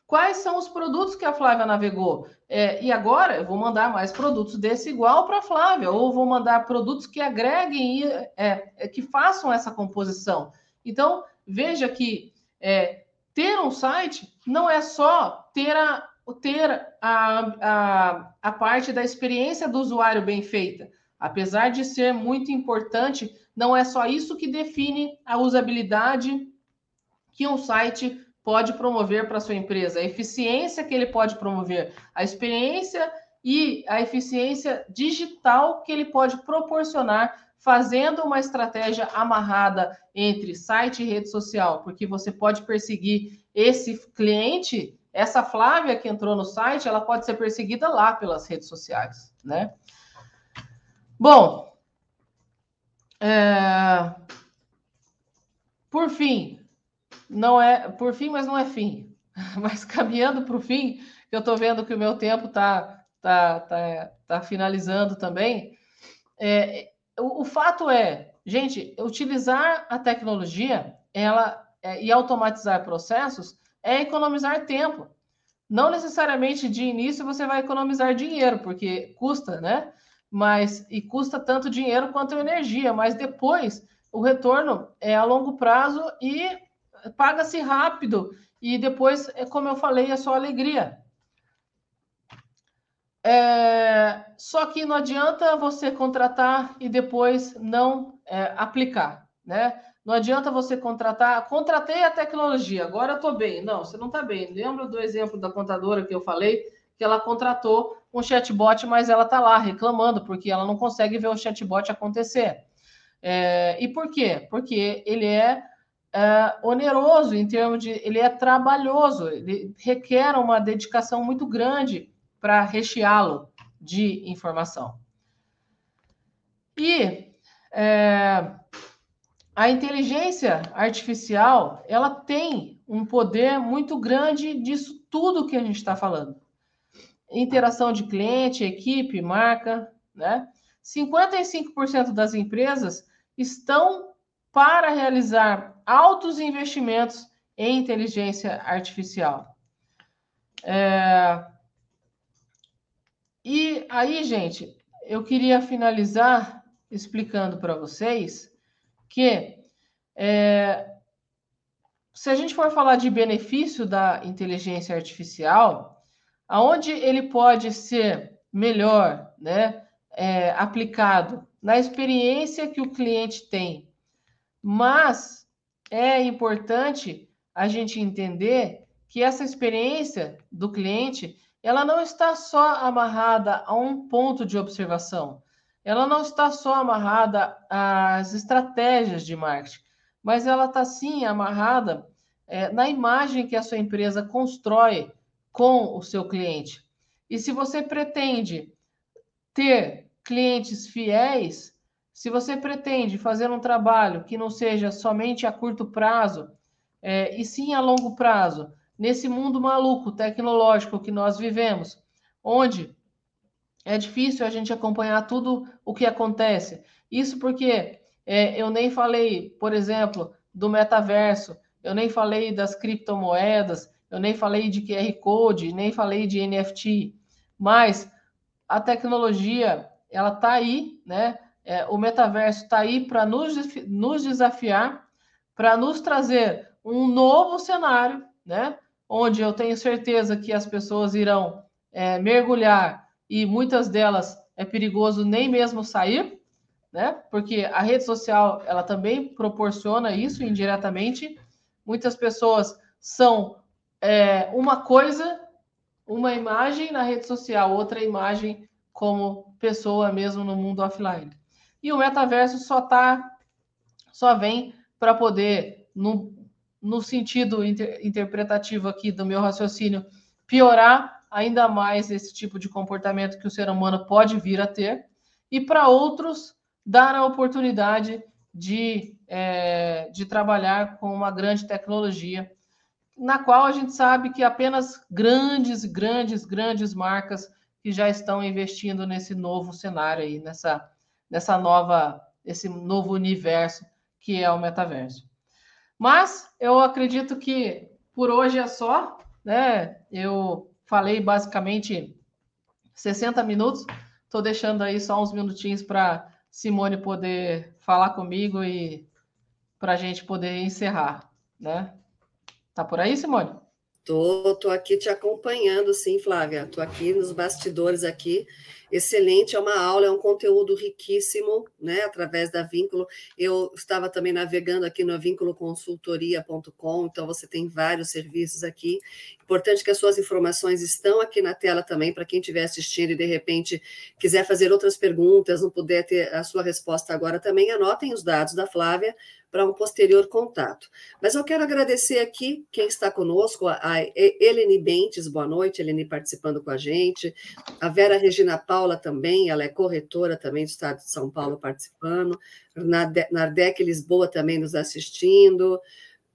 quais são os produtos que a Flávia navegou? É, e agora eu vou mandar mais produtos desse igual para a Flávia, ou vou mandar produtos que agreguem, é, é, que façam essa composição. Então, veja que é, ter um site não é só ter a, ter a, a, a parte da experiência do usuário bem feita. Apesar de ser muito importante, não é só isso que define a usabilidade que um site pode promover para sua empresa, a eficiência que ele pode promover, a experiência e a eficiência digital que ele pode proporcionar fazendo uma estratégia amarrada entre site e rede social, porque você pode perseguir esse cliente, essa Flávia que entrou no site, ela pode ser perseguida lá pelas redes sociais, né? Bom, é... por fim, não é por fim, mas não é fim. Mas caminhando para o fim, eu estou vendo que o meu tempo está tá, tá, tá finalizando também. É, o, o, fato é, gente, utilizar a tecnologia ela é, e automatizar processos é economizar tempo. Não necessariamente de início você vai economizar dinheiro, porque custa, né? Mas e custa tanto dinheiro quanto energia, mas depois o retorno é a longo prazo e paga-se rápido. E depois, é como eu falei, é só alegria. É, só que não adianta você contratar e depois não é, aplicar, né? Não adianta você contratar, contratei a tecnologia, agora eu estou bem. Não, você não está bem. Lembra do exemplo da contadora que eu falei, que ela contratou um chatbot, mas ela está lá reclamando, porque ela não consegue ver o chatbot acontecer. É, e por quê? Porque ele é, é oneroso em termos de. ele é trabalhoso, ele requer uma dedicação muito grande para recheá-lo de informação. E é, a inteligência artificial ela tem um poder muito grande disso tudo que a gente está falando. Interação de cliente, equipe, marca, né? 55% das empresas estão para realizar altos investimentos em inteligência artificial. É, e aí, gente, eu queria finalizar explicando para vocês que é, se a gente for falar de benefício da inteligência artificial, aonde ele pode ser melhor, né, é, aplicado? Na experiência que o cliente tem, mas é importante a gente entender que essa experiência do cliente ela não está só amarrada a um ponto de observação, ela não está só amarrada às estratégias de marketing, mas ela está sim amarrada é, na imagem que a sua empresa constrói com o seu cliente. E se você pretende ter clientes fiéis, se você pretende fazer um trabalho que não seja somente a curto prazo, é, e sim a longo prazo, nesse mundo maluco tecnológico que nós vivemos, onde é difícil a gente acompanhar tudo o que acontece. Isso porque é, eu nem falei, por exemplo, do metaverso, eu nem falei das criptomoedas, eu nem falei de QR Code, nem falei de NFT, mas a tecnologia ela está aí, né? É, o metaverso está aí para nos, nos desafiar, para nos trazer um novo cenário, né? onde eu tenho certeza que as pessoas irão é, mergulhar e muitas delas é perigoso nem mesmo sair, né? Porque a rede social ela também proporciona isso indiretamente. muitas pessoas são é, uma coisa, uma imagem na rede social, outra imagem como pessoa mesmo no mundo offline. E o metaverso só tá, só vem para poder, no, no sentido inter, interpretativo aqui do meu raciocínio, piorar ainda mais esse tipo de comportamento que o ser humano pode vir a ter, e para outros, dar a oportunidade de, é, de trabalhar com uma grande tecnologia, na qual a gente sabe que apenas grandes, grandes, grandes marcas que já estão investindo nesse novo cenário aí, nessa, nessa nova, esse novo universo que é o metaverso. Mas eu acredito que por hoje é só, né? Eu falei basicamente 60 minutos, estou deixando aí só uns minutinhos para Simone poder falar comigo e para a gente poder encerrar, né? Tá por aí, Simone? Tô, tô aqui te acompanhando, sim, Flávia. Tô aqui nos bastidores aqui excelente, é uma aula, é um conteúdo riquíssimo, né? Através da Vínculo. Eu estava também navegando aqui no vínculoconsultoria.com, então você tem vários serviços aqui. Importante que as suas informações estão aqui na tela também, para quem estiver assistindo e de repente quiser fazer outras perguntas, não puder ter a sua resposta agora também, anotem os dados da Flávia para um posterior contato. Mas eu quero agradecer aqui quem está conosco, a Eleni Bentes, boa noite, Eleni participando com a gente, a Vera Regina Paula também, ela é corretora também do Estado de São Paulo participando, Nardec Lisboa também nos assistindo,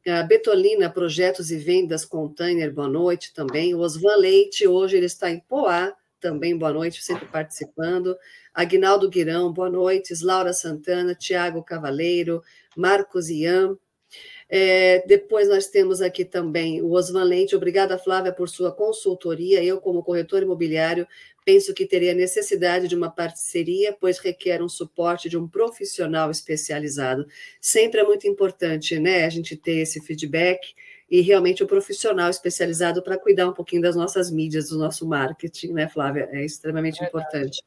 a Betolina Projetos e Vendas Container, boa noite também, o Osvan Leite, hoje ele está em Poá, também boa noite, sempre participando. Agnaldo Guirão, boa noite. Laura Santana, Tiago Cavaleiro, Marcos Ian. É, depois nós temos aqui também o Osvan Lente. Obrigada, Flávia, por sua consultoria. Eu, como corretor imobiliário, penso que teria necessidade de uma parceria, pois requer um suporte de um profissional especializado. Sempre é muito importante, né, a gente ter esse feedback e realmente o um profissional especializado para cuidar um pouquinho das nossas mídias, do nosso marketing, né, Flávia? É extremamente importante.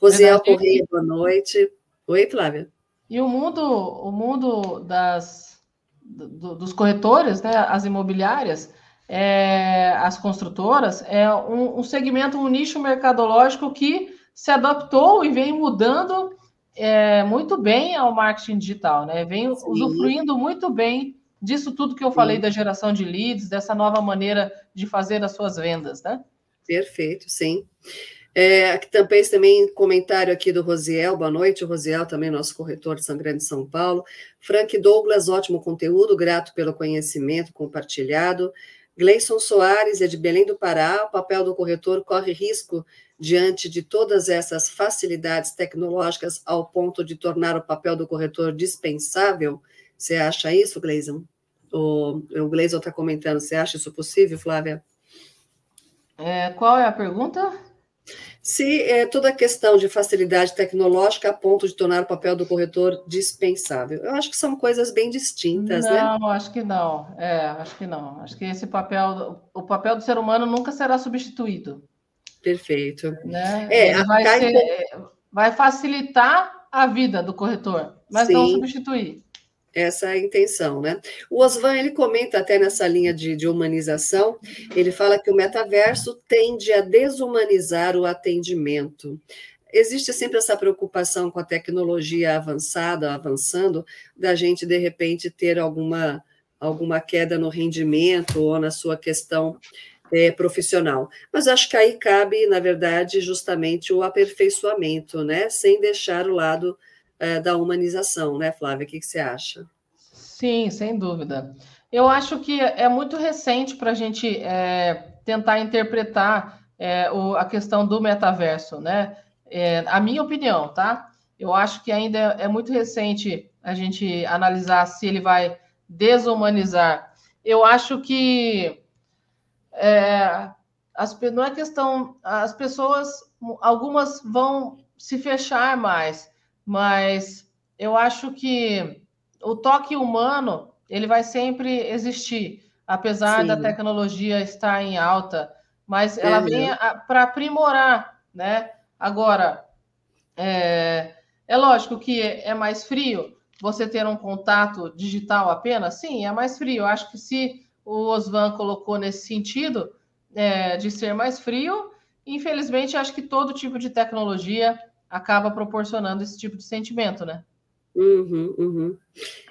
Rosiel Correia, boa noite. Oi, Flávia. E o mundo, o mundo das, do, dos corretores, né, as imobiliárias, é, as construtoras, é um, um, segmento, um nicho mercadológico que se adaptou e vem mudando é, muito bem ao marketing digital, né? Vem Sim. usufruindo muito bem disso tudo que eu falei sim. da geração de leads, dessa nova maneira de fazer as suas vendas, né? Perfeito, sim. É, também, também comentário aqui do Rosiel, boa noite, o Rosiel também nosso corretor de São Grande de São Paulo. Frank Douglas, ótimo conteúdo, grato pelo conhecimento compartilhado. Gleison Soares é de Belém do Pará, o papel do corretor corre risco diante de todas essas facilidades tecnológicas ao ponto de tornar o papel do corretor dispensável? Você acha isso, Gleison? O, o Gleison está comentando, você acha isso possível, Flávia? É, qual é a pergunta? Se é, toda a questão de facilidade tecnológica a ponto de tornar o papel do corretor dispensável. Eu acho que são coisas bem distintas, não, né? Não, acho que não. É, acho que não. Acho que esse papel, o papel do ser humano nunca será substituído. Perfeito. Né? É, vai, ser, vai, facilitar a vida do corretor, mas Sim. não substituir essa é a intenção, né? O Osvan, ele comenta até nessa linha de, de, humanização, ele fala que o metaverso tende a desumanizar o atendimento. Existe sempre essa preocupação com a tecnologia avançada, avançando, da gente, de repente, ter alguma, alguma queda no rendimento ou na sua questão é, profissional. Mas acho que aí cabe, na verdade, justamente o aperfeiçoamento, né? Sem deixar o lado é, da humanização, né, Flávia? O que, que você acha? Sim, sem dúvida. Eu acho que é muito recente para a gente é, tentar interpretar é, o, a questão do metaverso, né? É, a minha opinião, tá? Eu acho que ainda é muito recente a gente analisar se ele vai desumanizar. Eu acho que é, as, não é questão. As pessoas, algumas vão se fechar mais, mas eu acho que o toque humano ele vai sempre existir, apesar Sim. da tecnologia estar em alta, mas ela é, vem para aprimorar, né? Agora, é, é lógico que é mais frio, você ter um contato digital apenas? Sim, é mais frio. Eu acho que se o Osvan colocou nesse sentido é, de ser mais frio, infelizmente, acho que todo tipo de tecnologia acaba proporcionando esse tipo de sentimento, né? Uhum, uhum.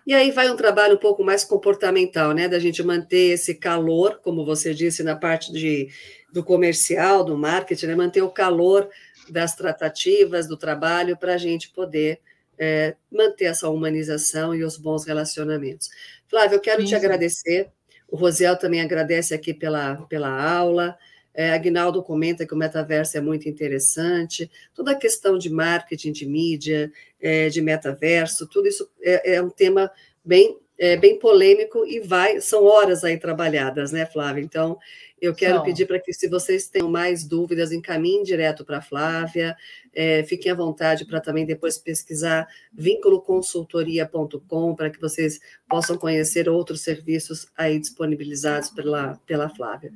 E aí vai um trabalho um pouco mais comportamental, né? Da gente manter esse calor, como você disse, na parte de, do comercial, do marketing, né? manter o calor das tratativas, do trabalho, para a gente poder é, manter essa humanização e os bons relacionamentos. Flávio, eu quero Sim. te agradecer. O Rosiel também agradece aqui pela, pela aula. É, Agnaldo comenta que o metaverso é muito interessante. Toda a questão de marketing, de mídia, é, de metaverso, tudo isso é, é um tema bem é, bem polêmico e vai, são horas aí trabalhadas, né, Flávia? Então, eu quero Não. pedir para que, se vocês tenham mais dúvidas, encaminhem direto para a Flávia, é, fiquem à vontade para também depois pesquisar vínculoconsultoria.com para que vocês possam conhecer outros serviços aí disponibilizados pela, pela Flávia.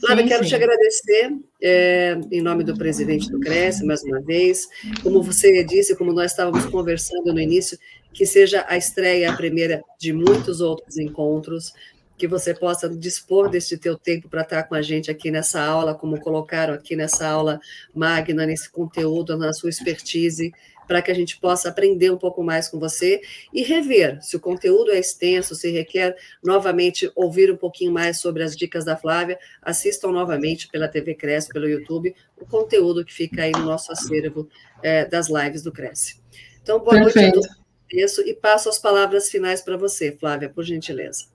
Flávia, sim, quero sim. te agradecer é, em nome do presidente do Cresce, mais uma vez. Como você disse, como nós estávamos conversando no início, que seja a estreia, a primeira de muitos outros encontros, que você possa dispor desse teu tempo para estar com a gente aqui nessa aula, como colocaram aqui nessa aula magna, nesse conteúdo, na sua expertise, para que a gente possa aprender um pouco mais com você e rever se o conteúdo é extenso, se requer novamente ouvir um pouquinho mais sobre as dicas da Flávia, assistam novamente pela TV Cresce, pelo YouTube, o conteúdo que fica aí no nosso acervo é, das lives do Cresce. Então, boa Perfeito. noite a todos e passo as palavras finais para você, Flávia, por gentileza.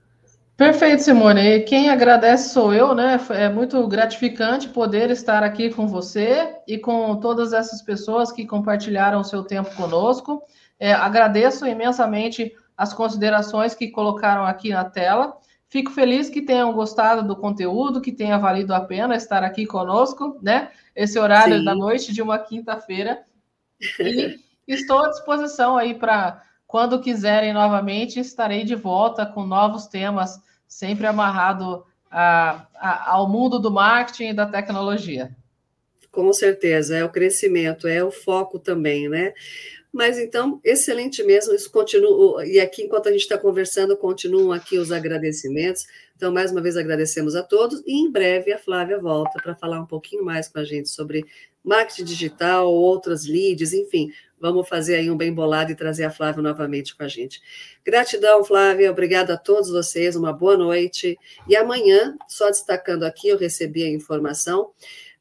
Perfeito, Simone. quem agradece sou eu, né? É muito gratificante poder estar aqui com você e com todas essas pessoas que compartilharam o seu tempo conosco. É, agradeço imensamente as considerações que colocaram aqui na tela. Fico feliz que tenham gostado do conteúdo, que tenha valido a pena estar aqui conosco, né? Esse horário Sim. da noite de uma quinta-feira. E estou à disposição aí para quando quiserem novamente, estarei de volta com novos temas, sempre amarrado a, a, ao mundo do marketing e da tecnologia. Com certeza, é o crescimento, é o foco também, né? Mas então, excelente mesmo, isso continua. E aqui, enquanto a gente está conversando, continuam aqui os agradecimentos. Então, mais uma vez, agradecemos a todos. E em breve a Flávia volta para falar um pouquinho mais com a gente sobre marketing digital, outras leads, enfim, Vamos fazer aí um bem bolado e trazer a Flávia novamente com a gente. Gratidão, Flávia. Obrigada a todos vocês. Uma boa noite. E amanhã, só destacando aqui, eu recebi a informação.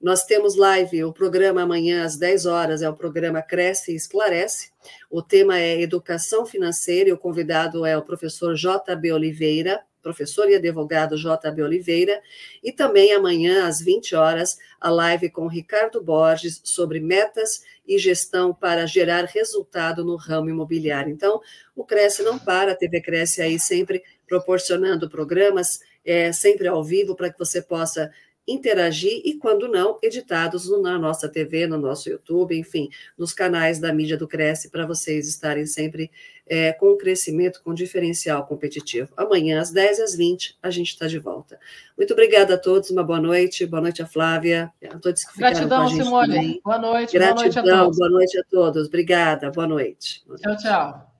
Nós temos live, o programa amanhã às 10 horas é o programa Cresce e Esclarece. O tema é Educação Financeira e o convidado é o professor JB Oliveira, professor e advogado JB Oliveira, e também amanhã às 20 horas a live com Ricardo Borges sobre metas e gestão para gerar resultado no ramo imobiliário. Então, o Cresce não para, a TV Cresce aí sempre proporcionando programas, é, sempre ao vivo, para que você possa interagir e, quando não, editados na nossa TV, no nosso YouTube, enfim, nos canais da mídia do Cresce, para vocês estarem sempre é, com crescimento, com diferencial competitivo. Amanhã, às 10 às 20, a gente está de volta. Muito obrigada a todos, uma boa noite, boa noite a Flávia, a todos que ficaram Gratidão, com a gente Simone. Também. Boa noite, Gratidão, boa noite a todos. Boa noite a todos, obrigada, boa noite. Tchau, tchau.